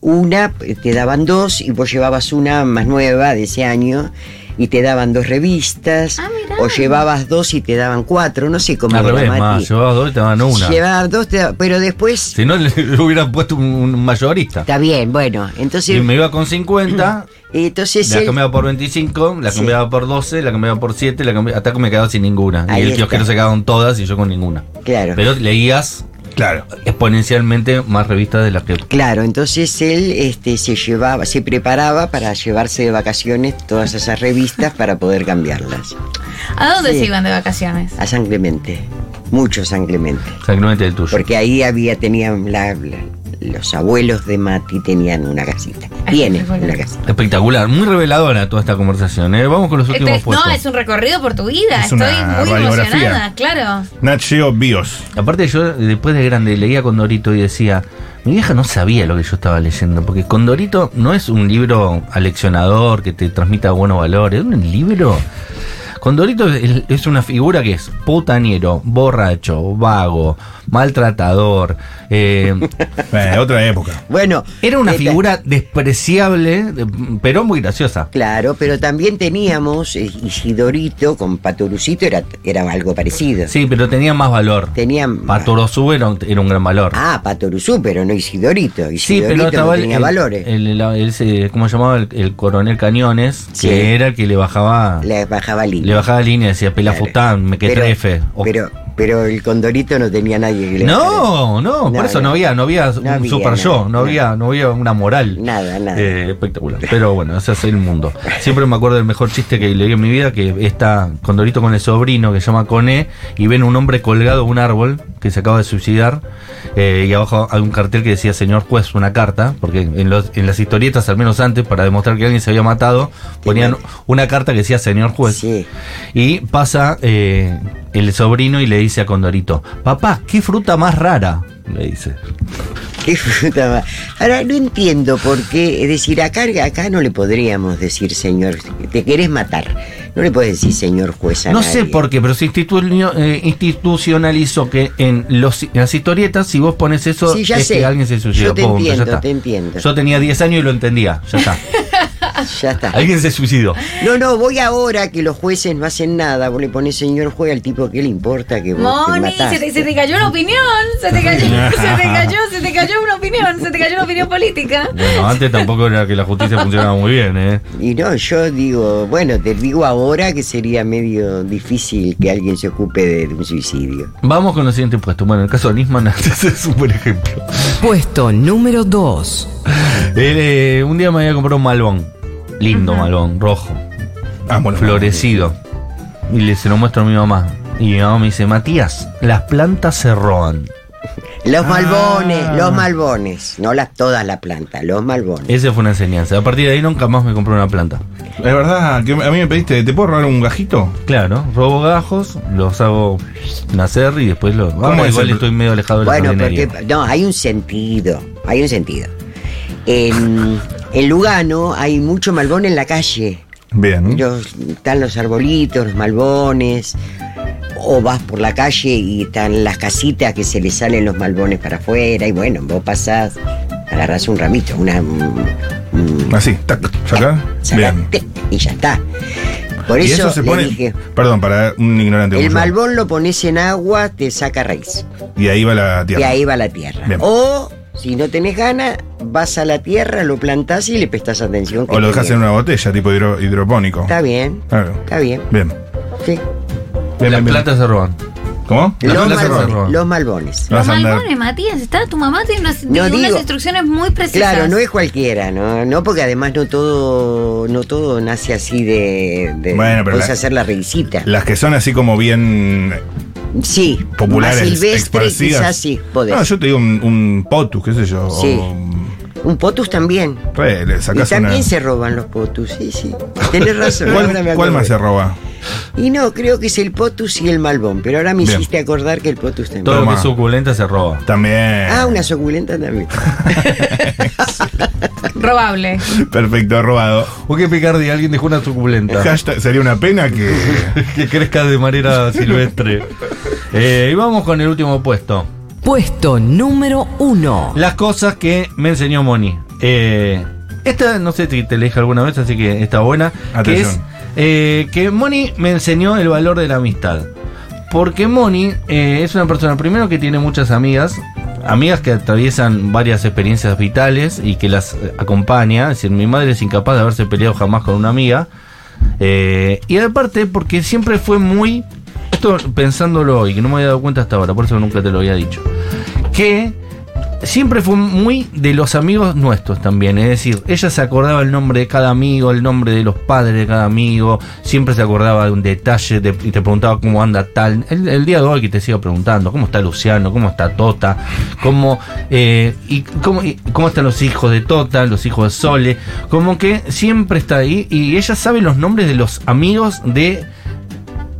Una, eh, te daban dos y vos llevabas una más nueva de ese año y te daban dos revistas.
Ah,
o llevabas dos y te daban cuatro, no sé cómo
Al
era,
revés,
Mati.
más, llevabas dos y te daban una.
Llevabas dos, te da- pero después...
Si no, <laughs> le hubieran puesto un, mayorista.
Está bien, bueno, entonces...
Y me iba con 50, <clears throat>
entonces
la
él-
cambiaba por 25, la
Sí.
cambiaba por 12, la cambiaba por 7, la cambiaba- hata que me quedaba sin ninguna.
Ahí
y el kiosquero se quedaba con todas y yo con ninguna.
Claro.
Pero leías
Claro.
exponencialmente más revistas de las que.
Claro, entonces él este, se llevaba, se preparaba para llevarse de vacaciones todas esas revistas para poder cambiarlas.
¿A dónde
Sí.
se iban de vacaciones?
A San Clemente, mucho San Clemente.
Exactamente el tuyo.
Porque ahí había, tenían la- la- los abuelos de Mati tenían una casita.
Ay,
Tiene
qué bueno.
una casita.
Espectacular, muy reveladora toda esta conversación. ¿eh? Vamos con los últimos
Este-
puestos.
no, es un recorrido por tu vida.
Es
Estoy
una
muy
radiografía.
emocionada, claro.
Nat Geo Bios.
Aparte yo después de grande leía Condorito y decía, mi vieja no sabía lo que yo estaba leyendo, porque Condorito no es un libro aleccionador que te transmita buenos valores, es un libro... Condorito es, es una figura que es putañero, borracho, vago, maltratador. eh,
Eh, otra época.
Bueno.
era una
esta-
figura despreciable, de- pero muy graciosa.
Claro, pero también teníamos eh, Isidorito con Patorucito, era, era algo parecido.
Sí, pero tenía más valor.
Tenían.
Patorosú era un, era un gran valor.
Ah, Patoruzú, pero no Isidorito.
Sí,
Isidorito
pero
no
estaba el,
tenía
el-
valores.
el- el- el- ese- ¿cómo se llamaba? El, el coronel Cañones,
Sí.
que era el que le bajaba
Le bajaba línea.
le bajaba línea, decía
Claro.
pelafután, me que
Pero-
trefe. O-
Pero, pero el Condorito no tenía nadie que le
no, no, por eso no, había, no había
No
un
había
super
nada,
yo, no, había, no había una moral.
Nada, nada.
Eh, espectacular. Pero bueno, ese es el mundo. Siempre me acuerdo del mejor chiste que leí en mi vida, que está Condorito con el sobrino que se llama Coné y ven un hombre colgado de un árbol que se acaba de suicidar eh, y abajo hay un cartel que decía señor juez, una carta, porque en, los- en las historietas, al menos antes, para demostrar que alguien se había matado, ponían una carta que decía señor juez.
Sí.
Y pasa eh, el sobrino y le dice a Condorito, papá, ¿qué fruta más rara? Le dice.
Qué fruta más. Ahora no entiendo por qué, es decir, acá, acá no le podríamos decir señor, te querés matar. No le puedes decir señor juez a
No
nadie.
sé por qué, pero se institu- eh, institucionalizó que en, los, en las historietas, si vos pones eso,
Sí, ya
es
sé.
que alguien se suicidó.
Yo te entiendo, te entiendo.
Yo tenía 10 años y lo entendía, ya está. <laughs>
Ya está.
alguien se suicidó.
No, no, voy ahora que los jueces no hacen nada. Vos le pones señor juez al tipo que le importa que vos te
Moni,
mataste.
se te, se te cayó la opinión. Se te cayó, <laughs> se te cayó, se te cayó una opinión. Se te cayó una opinión política.
Bueno, antes tampoco era que la justicia funcionaba muy bien, ¿eh?
Y no, yo digo, bueno, te digo ahora que sería medio difícil que alguien se ocupe de, de un suicidio.
Vamos con el siguiente puesto. Bueno, el caso de Nisman ese <laughs> es un buen ejemplo.
Puesto número 2.
Él, eh, un día me había comprado un malbón. Lindo malbón, rojo.
Amo los
florecido. Y le se lo muestro a mi mamá. Y mi mamá me dice, Matías, las plantas se roban.
Los
Ah.
malbones, los malbones, no las todas las plantas, los malbones.
Esa fue una enseñanza. A partir de ahí nunca más me compré una planta.
Es verdad, que a mí me pediste, ¿te puedo robar un gajito?
Claro, robo gajos, los hago nacer y después los...
¿Cómo
Ahora
es
igual
el-
estoy medio alejado de la
Bueno, porque no, hay un sentido, hay un sentido. En, en Lugano hay mucho malbón en la calle.
Bien.
Los- están los arbolitos, los malbones. O vas por la calle y están las casitas que se le salen los malbones para afuera. Y bueno, vos pasás, agarrás un ramito, una. un- un-
Así, tac, sacar. Bien.
y ya está. Por eso,
eso se
le
pone.
dije,
Perdón, para un ignorante.
el
yo.
malbón lo pones en agua, te saca raíz.
Y ahí va la tierra.
Y ahí va la tierra.
Bien.
O, si no tenés ganas, vas a la tierra, lo plantás y le prestás atención.
O lo dejas en una botella, tipo hidro- hidropónico.
Está bien,
Claro.
está bien.
Bien.
Sí.
Bien,
Las
bien, bien.
plantas se roban.
¿Cómo?
Los
roban.
los malbones.
Los malbones, Matías, está, tu mamá tiene unas, tiene unas
digo.
instrucciones muy precisas.
Claro, no es cualquiera, ¿no? No, porque además no todo, no todo nace así de. de
Bueno, pero
puedes
la-
hacer la raicita.
Las que son así como bien
sí,
populares,
más silvestre, quizás sí, podés.
No, yo te digo un, un potus, qué sé yo.
Sí.
o-
Un potus también.
re, le
Y también
una.
se roban los potus, sí, sí. Tenés razón.
¿Cuál, cuál más se roba?
Y no, creo que es el potus y el malbón, pero ahora me
Bien.
hiciste acordar que el potus también.
Todo lo que es suculenta se roba.
También.
Ah, una suculenta también. <laughs>
Robable.
Perfecto, robado.
¿O qué picardía? Alguien dejó una suculenta.
Hashtag, sería una pena que. <laughs>
que crezca de manera silvestre. Eh, y vamos con el último puesto.
Puesto número 1.
Las cosas que me enseñó Moni. Eh, esta no sé si te la dije alguna vez, así que está buena. Que
Atención.
es eh, que Moni me enseñó el valor de la amistad. Porque Moni eh, es una persona, primero, que tiene muchas amigas. Amigas que atraviesan varias experiencias vitales y que las eh, acompaña. Es decir, mi madre es incapaz de haberse peleado jamás con una amiga. Y aparte, porque siempre fue muy. Esto pensándolo hoy, que no me había dado cuenta hasta ahora, por eso nunca te lo había dicho. que siempre fue muy de los amigos nuestros también. Es decir, ella se acordaba el nombre de cada amigo, el nombre de los padres de cada amigo, siempre se acordaba de un detalle de- y te preguntaba cómo anda tal. El, día de hoy que te sigo preguntando, ¿cómo está Luciano? ¿Cómo está Tota? ¿Cómo, eh, y cómo, y cómo están los hijos de Tota, los hijos de Sole? Como que siempre está ahí y ella sabe los nombres de los amigos de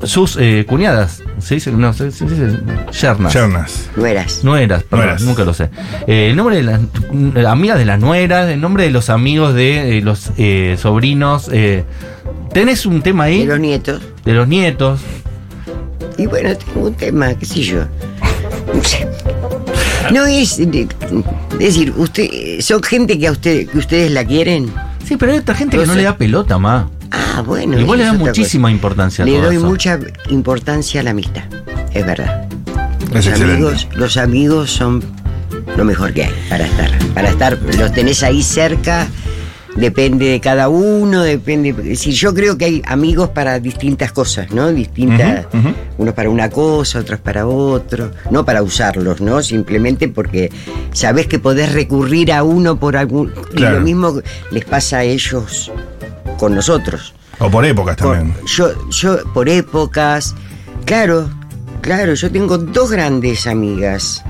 sus eh, cuñadas. ¿Se dice? No, se, se dice yernas.
Chernas.
Nueras.
Nueras, perdón,
Nueras.
nunca lo sé. Eh, el nombre de las eh, amigas de las nueras, el nombre de los amigos de eh, los eh, sobrinos. eh, ¿Tenés un tema ahí?
De los nietos.
De los nietos.
Y bueno, tengo un tema, qué sé yo. No es. Es decir, usted, son gente que a usted, que ustedes la quieren.
Sí, pero hay otra gente que no le da pelota más.
Ah, bueno.
Y vos le das muchísima
cosa.
importancia a
Le
todo
doy
eso.
mucha importancia a la amistad. Es verdad. Los amigos, los amigos son lo mejor que hay para estar. Para estar, los tenés ahí cerca, depende de cada uno, depende. Es decir, yo creo que hay amigos para distintas cosas, ¿no? Distintas.
Ujú.
Unos para una cosa, otros para otro. No para usarlos, ¿no? Simplemente porque sabés que podés recurrir a uno por algún. Y lo mismo les pasa a ellos con nosotros.
O por épocas
Por-
también.
yo, yo, por épocas. Claro, claro, yo tengo dos grandes amigas.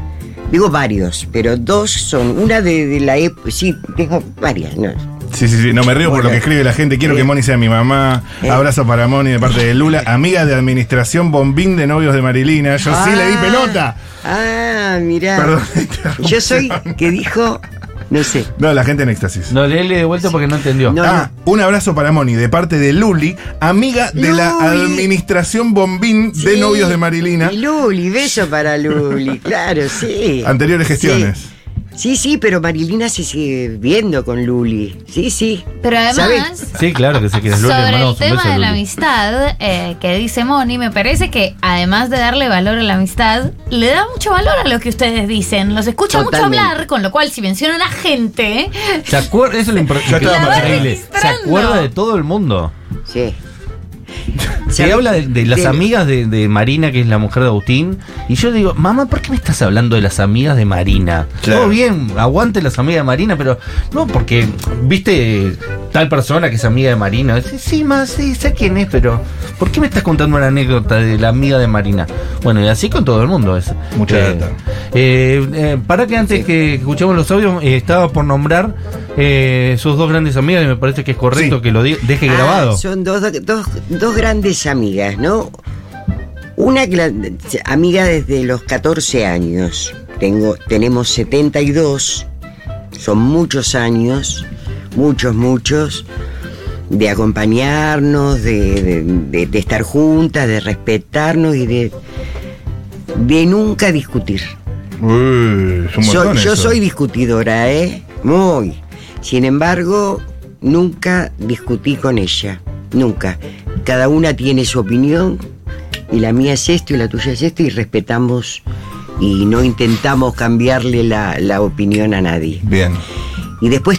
Digo varios, pero dos son. Una de, de la época. Sí, tengo varias, ¿no?
Sí, sí, sí. No me río por lo que escribe la gente. Quiero
Eh.
que Moni sea mi mamá.
Eh.
Abrazo para Moni de parte de Lula. <laughs> Amiga de administración bombín de novios de Marilina. Yo sí le di
Ah,
pelota.
Ah, mirá.
Perdón. <laughs>
Yo soy que dijo. No sé.
No, la gente en éxtasis.
No, léele de vuelta porque no entendió.
No,
Ah, un abrazo para Moni de parte de Luli, amiga de la administración bombín de novios de Marilina.
Y Luli, beso para Luli, <laughs> claro, sí.
Anteriores gestiones.
Sí. Sí, sí, pero Marilina se sigue viendo con Luli. Sí, sí.
Pero además,
¿Sabe?
Sí, claro que se quiere. Luli,
sobre el
mandamos un
tema
beso
de la
Luli.
amistad eh, que dice Moni, me parece que además de darle valor a la amistad, le da mucho valor a lo que ustedes dicen. Los escucha mucho hablar, con lo cual si mencionan a gente,
¿Se acuerda? Eso es lo impor- <laughs>
Ya estaba
increíble.
para
Se
registrando.
acuerda de todo el mundo.
Sí. <laughs>
Se habla de, de las
De-
amigas de, de Marina, que es la mujer de Agustín. Y yo digo, mamá, ¿por qué me estás hablando de las amigas de Marina?
Claro.
Todo bien, aguante las amigas de Marina, pero no porque, viste, tal persona que es amiga de Marina. Sí, sí, más, sí, sé quién es, pero ¿por qué me estás contando una anécdota de la amiga de Marina? Bueno, y así con todo el mundo es.
Mucha
Eh,
data.
eh, eh, para que antes que escuchemos los audios, eh, estaba por nombrar eh, sus dos grandes amigas y me parece que es correcto
Sí.
que lo deje
Ah,
grabado.
Son dos, dos, dos grandes amigas, ¿no? Una amiga desde los 14 años. Tengo, tenemos 72. Son muchos años, muchos, muchos, de acompañarnos, de, de- de- de estar juntas, de respetarnos y de, de nunca discutir.
Uy, montón
yo
eso.
soy discutidora, ¿eh? Muy. Sin embargo, nunca discutí con ella. Nunca. Cada una tiene su opinión y la mía es esto y la tuya es esto y respetamos y no intentamos cambiarle la, la opinión a nadie.
Bien.
Y después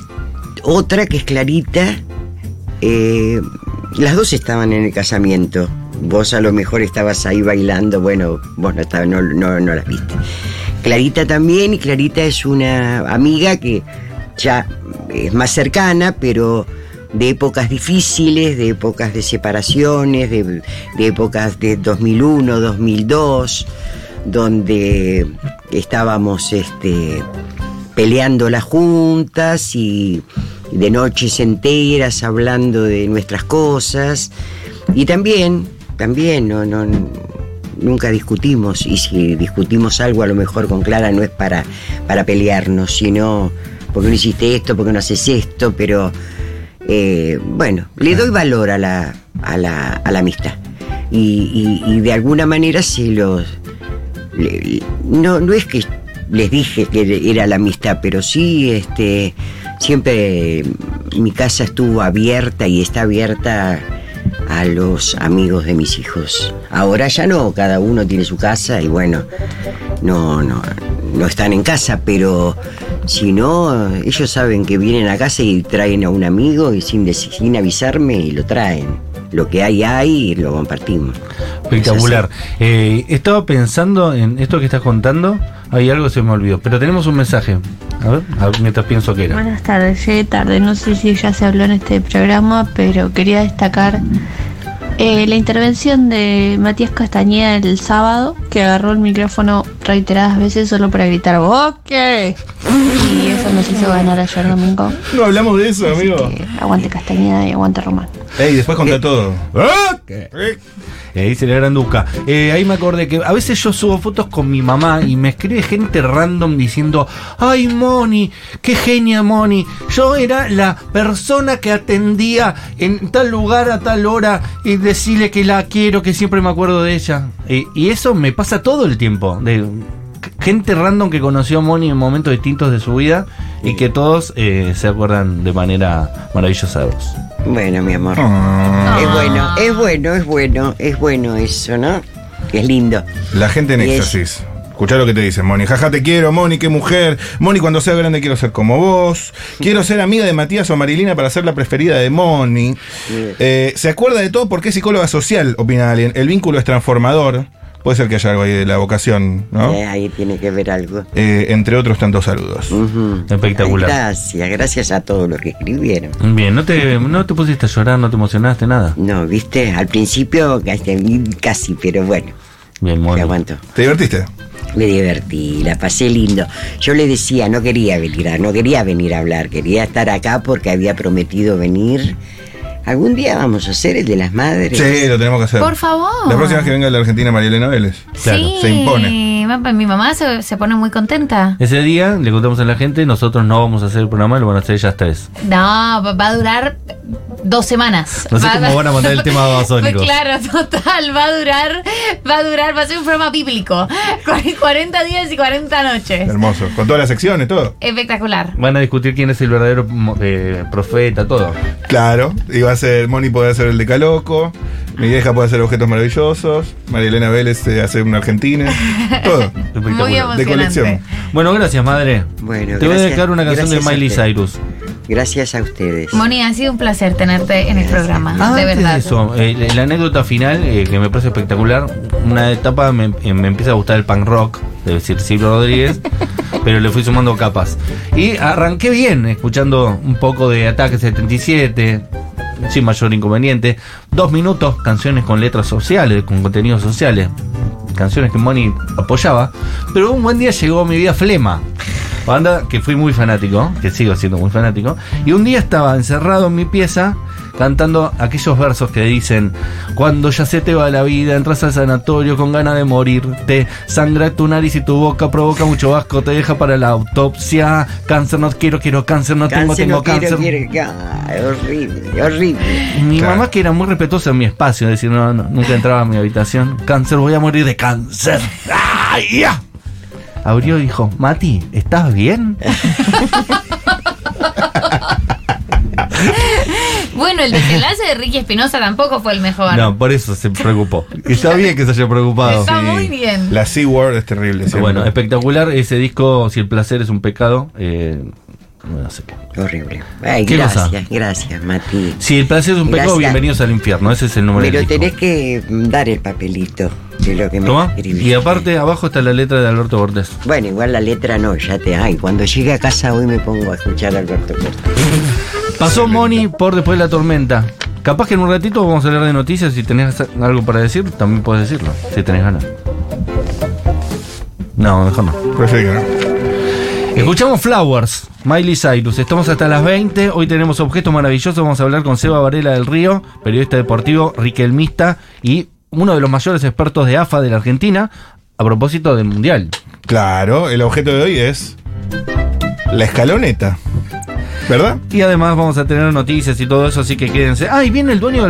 otra que es Clarita. eh, las dos estaban en el casamiento. Vos a lo mejor estabas ahí bailando. Bueno, vos no, las viste. Clarita también. Y Clarita es una amiga que ya es más cercana, pero de épocas difíciles, de épocas de separaciones, de, de épocas de 2001, 2002, donde estábamos este, peleándolas juntas y de noches enteras hablando de nuestras cosas. Y también, también, no, nunca discutimos. Y si discutimos algo, a lo mejor con Clara no es para, para pelearnos, sino porque no hiciste esto, porque no haces esto, pero eh, bueno, le doy valor a la, a la, a la amistad. Y, y- de alguna manera se los. no, no es que les dije que era la amistad, pero sí, este, siempre mi casa estuvo abierta y está abierta a los amigos de mis hijos. Ahora ya no, cada uno tiene su casa y bueno, no, no, no están en casa, pero si no, ellos saben que vienen a casa y traen a un amigo y sin, sin avisarme y lo traen. Lo que hay hay y lo compartimos.
Espectacular. Eh, estaba pensando en esto que estás contando. Hay algo que se me olvidó. Pero tenemos un mensaje. A ver, a ver, mientras pienso que era.
Buenas tardes, llegué tarde, no sé si ya se habló en este programa, pero quería destacar eh, la intervención de Matías Castañeda el sábado, que agarró el micrófono reiteradas veces solo para gritar ¡Boque! Y eso nos hizo ganar ayer domingo.
No hablamos de eso, amigo.
Así aguante Castañeda y aguante Román.
Ey, después contá todo.
Y ahí se le granduca. Eh, ahí me acordé que a veces yo subo fotos con mi mamá y me escribe gente random diciendo, ay Moni, qué genia Moni. Yo era la persona que atendía en tal lugar a tal hora y decirle que la quiero, que siempre me acuerdo de ella. Y, y eso me pasa todo el tiempo. De gente random que conoció a Moni en momentos distintos de su vida y que todos eh, se acuerdan de manera maravillosa de vos.
Bueno, mi amor.
Ah.
Es bueno, es bueno, es bueno, es bueno eso, ¿no? Es lindo.
La gente en éxtasis. Escuchá lo que te dicen, Moni. Jaja, te quiero, Moni, qué mujer. Moni, cuando sea grande quiero ser como vos. Quiero ser amiga de Matías o Marilina para ser la preferida de Moni. Eh, se acuerda de todo porque es psicóloga social, opina alguien. El vínculo es transformador. Puede ser que haya algo ahí de la vocación, ¿no?
Eh, ahí tiene que ver algo.
Eh, entre otros tantos saludos.
Espectacular.
Ay, gracias, gracias a todos los que escribieron.
Bien, ¿no te, no te pusiste a llorar, no te emocionaste, nada?
No, viste, al principio casi, casi, pero bueno,
Bien, muy bien.
aguanto.
¿Te divertiste?
Me divertí, la pasé lindo. Yo le decía, no quería venir, a- no quería venir a hablar, quería estar acá porque había prometido venir. Algún día vamos a hacer el de las madres.
Sí, lo tenemos que hacer.
Por favor.
La próxima vez que venga de la Argentina María Elena Vélez.
Claro,
sí,
se impone.
Mi mamá se, se pone muy contenta.
Ese día le contamos a la gente, nosotros no vamos a hacer el programa, lo van a hacer ellas tres.
No, va a durar dos semanas.
No sé
Va-
cómo van a mandar el tema de Babasónicos. <laughs>
Claro, total, va a durar, va a durar, va a ser un programa bíblico. <laughs> Cu- 40 días y 40 noches.
Hermoso. Con todas las secciones, todo.
Espectacular.
Van a discutir quién es el verdadero eh, profeta, todo.
Claro. Y va a ser, Moni puede hacer el de Caloco. Mi vieja puede hacer objetos maravillosos. María Elena Vélez eh, hace una argentina. <laughs> Todo.
Espectacular.
Muy
de colección.
Bueno, gracias, madre.
Bueno,
Te voy a dedicar una canción de Miley. Cyrus.
Gracias a ustedes.
Moni, ha sido un placer tenerte en el programa.
Ah,
de verdad.
eso, eh, la anécdota final, eh, que me parece espectacular, una etapa me, eh, me empieza a gustar el punk rock, de decir Silvio Rodríguez, <laughs> pero le fui sumando capas. Y arranqué bien, escuchando un poco de Ataque 77, sin mayor inconveniente. Dos minutos, canciones con letras sociales, con contenidos sociales, canciones que Moni apoyaba. Pero un buen día llegó mi vida Flema. Banda que fui muy fanático, que sigo siendo muy fanático. Y un día estaba encerrado en mi pieza cantando aquellos versos que dicen Cuando ya se te va la vida, entras al sanatorio con ganas de morirte, sangra tu nariz y tu boca provoca mucho asco, te deja para la autopsia, cáncer no quiero, quiero cáncer, no tengo,
Cáncer,
tengo
no quiero,
cáncer.
quiero- Ay, horrible, horrible.
Mi
Claro.
mamá que era muy respetuosa en mi espacio, es decir, no, no, nunca entraba a mi habitación. Cáncer, voy a morir de cáncer. ¡Ay, ya! Abrió y dijo, Mati, ¿estás bien? <laughs>
Bueno, el desenlace de Ricky Espinosa tampoco fue el mejor.
No, por eso se preocupó. Está bien que se haya preocupado.
Está muy bien.
La C-Word es terrible. siempre.
Bueno, espectacular ese disco, Si el placer es un pecado. eh, no sé qué.
Horrible. Ay,
¿Qué
gracias,
cosa?
gracias, Mati.
Si el placer es un pecado, bienvenidos al infierno. Ese es el número
Pero
del disco.
tenés que dar el papelito de lo que me escribiste.
Y aparte, abajo está la letra de Alberto Cortés.
Bueno, igual la letra no, ya te. Ay, cuando llegue a casa hoy me pongo a escuchar a Alberto Cortés.
Pasó Moni por después de la tormenta. Capaz que en un ratito vamos a hablar de noticias. Si tenés algo para decir, también puedes decirlo. Si tenés ganas. No, mejor no.
Prefiero que no.
Escuchamos Flowers, Miley Cyrus. Estamos hasta las 20. Hoy tenemos objetos maravillosos. Vamos a hablar con Seba Varela del Río, periodista deportivo, riquelmista y uno de los mayores expertos de AFA de la Argentina a propósito del Mundial.
Claro, el objeto de hoy es la escaloneta. ¿Verdad?
Y además vamos a tener noticias y todo eso, así que quédense. Ah, y viene el dueño del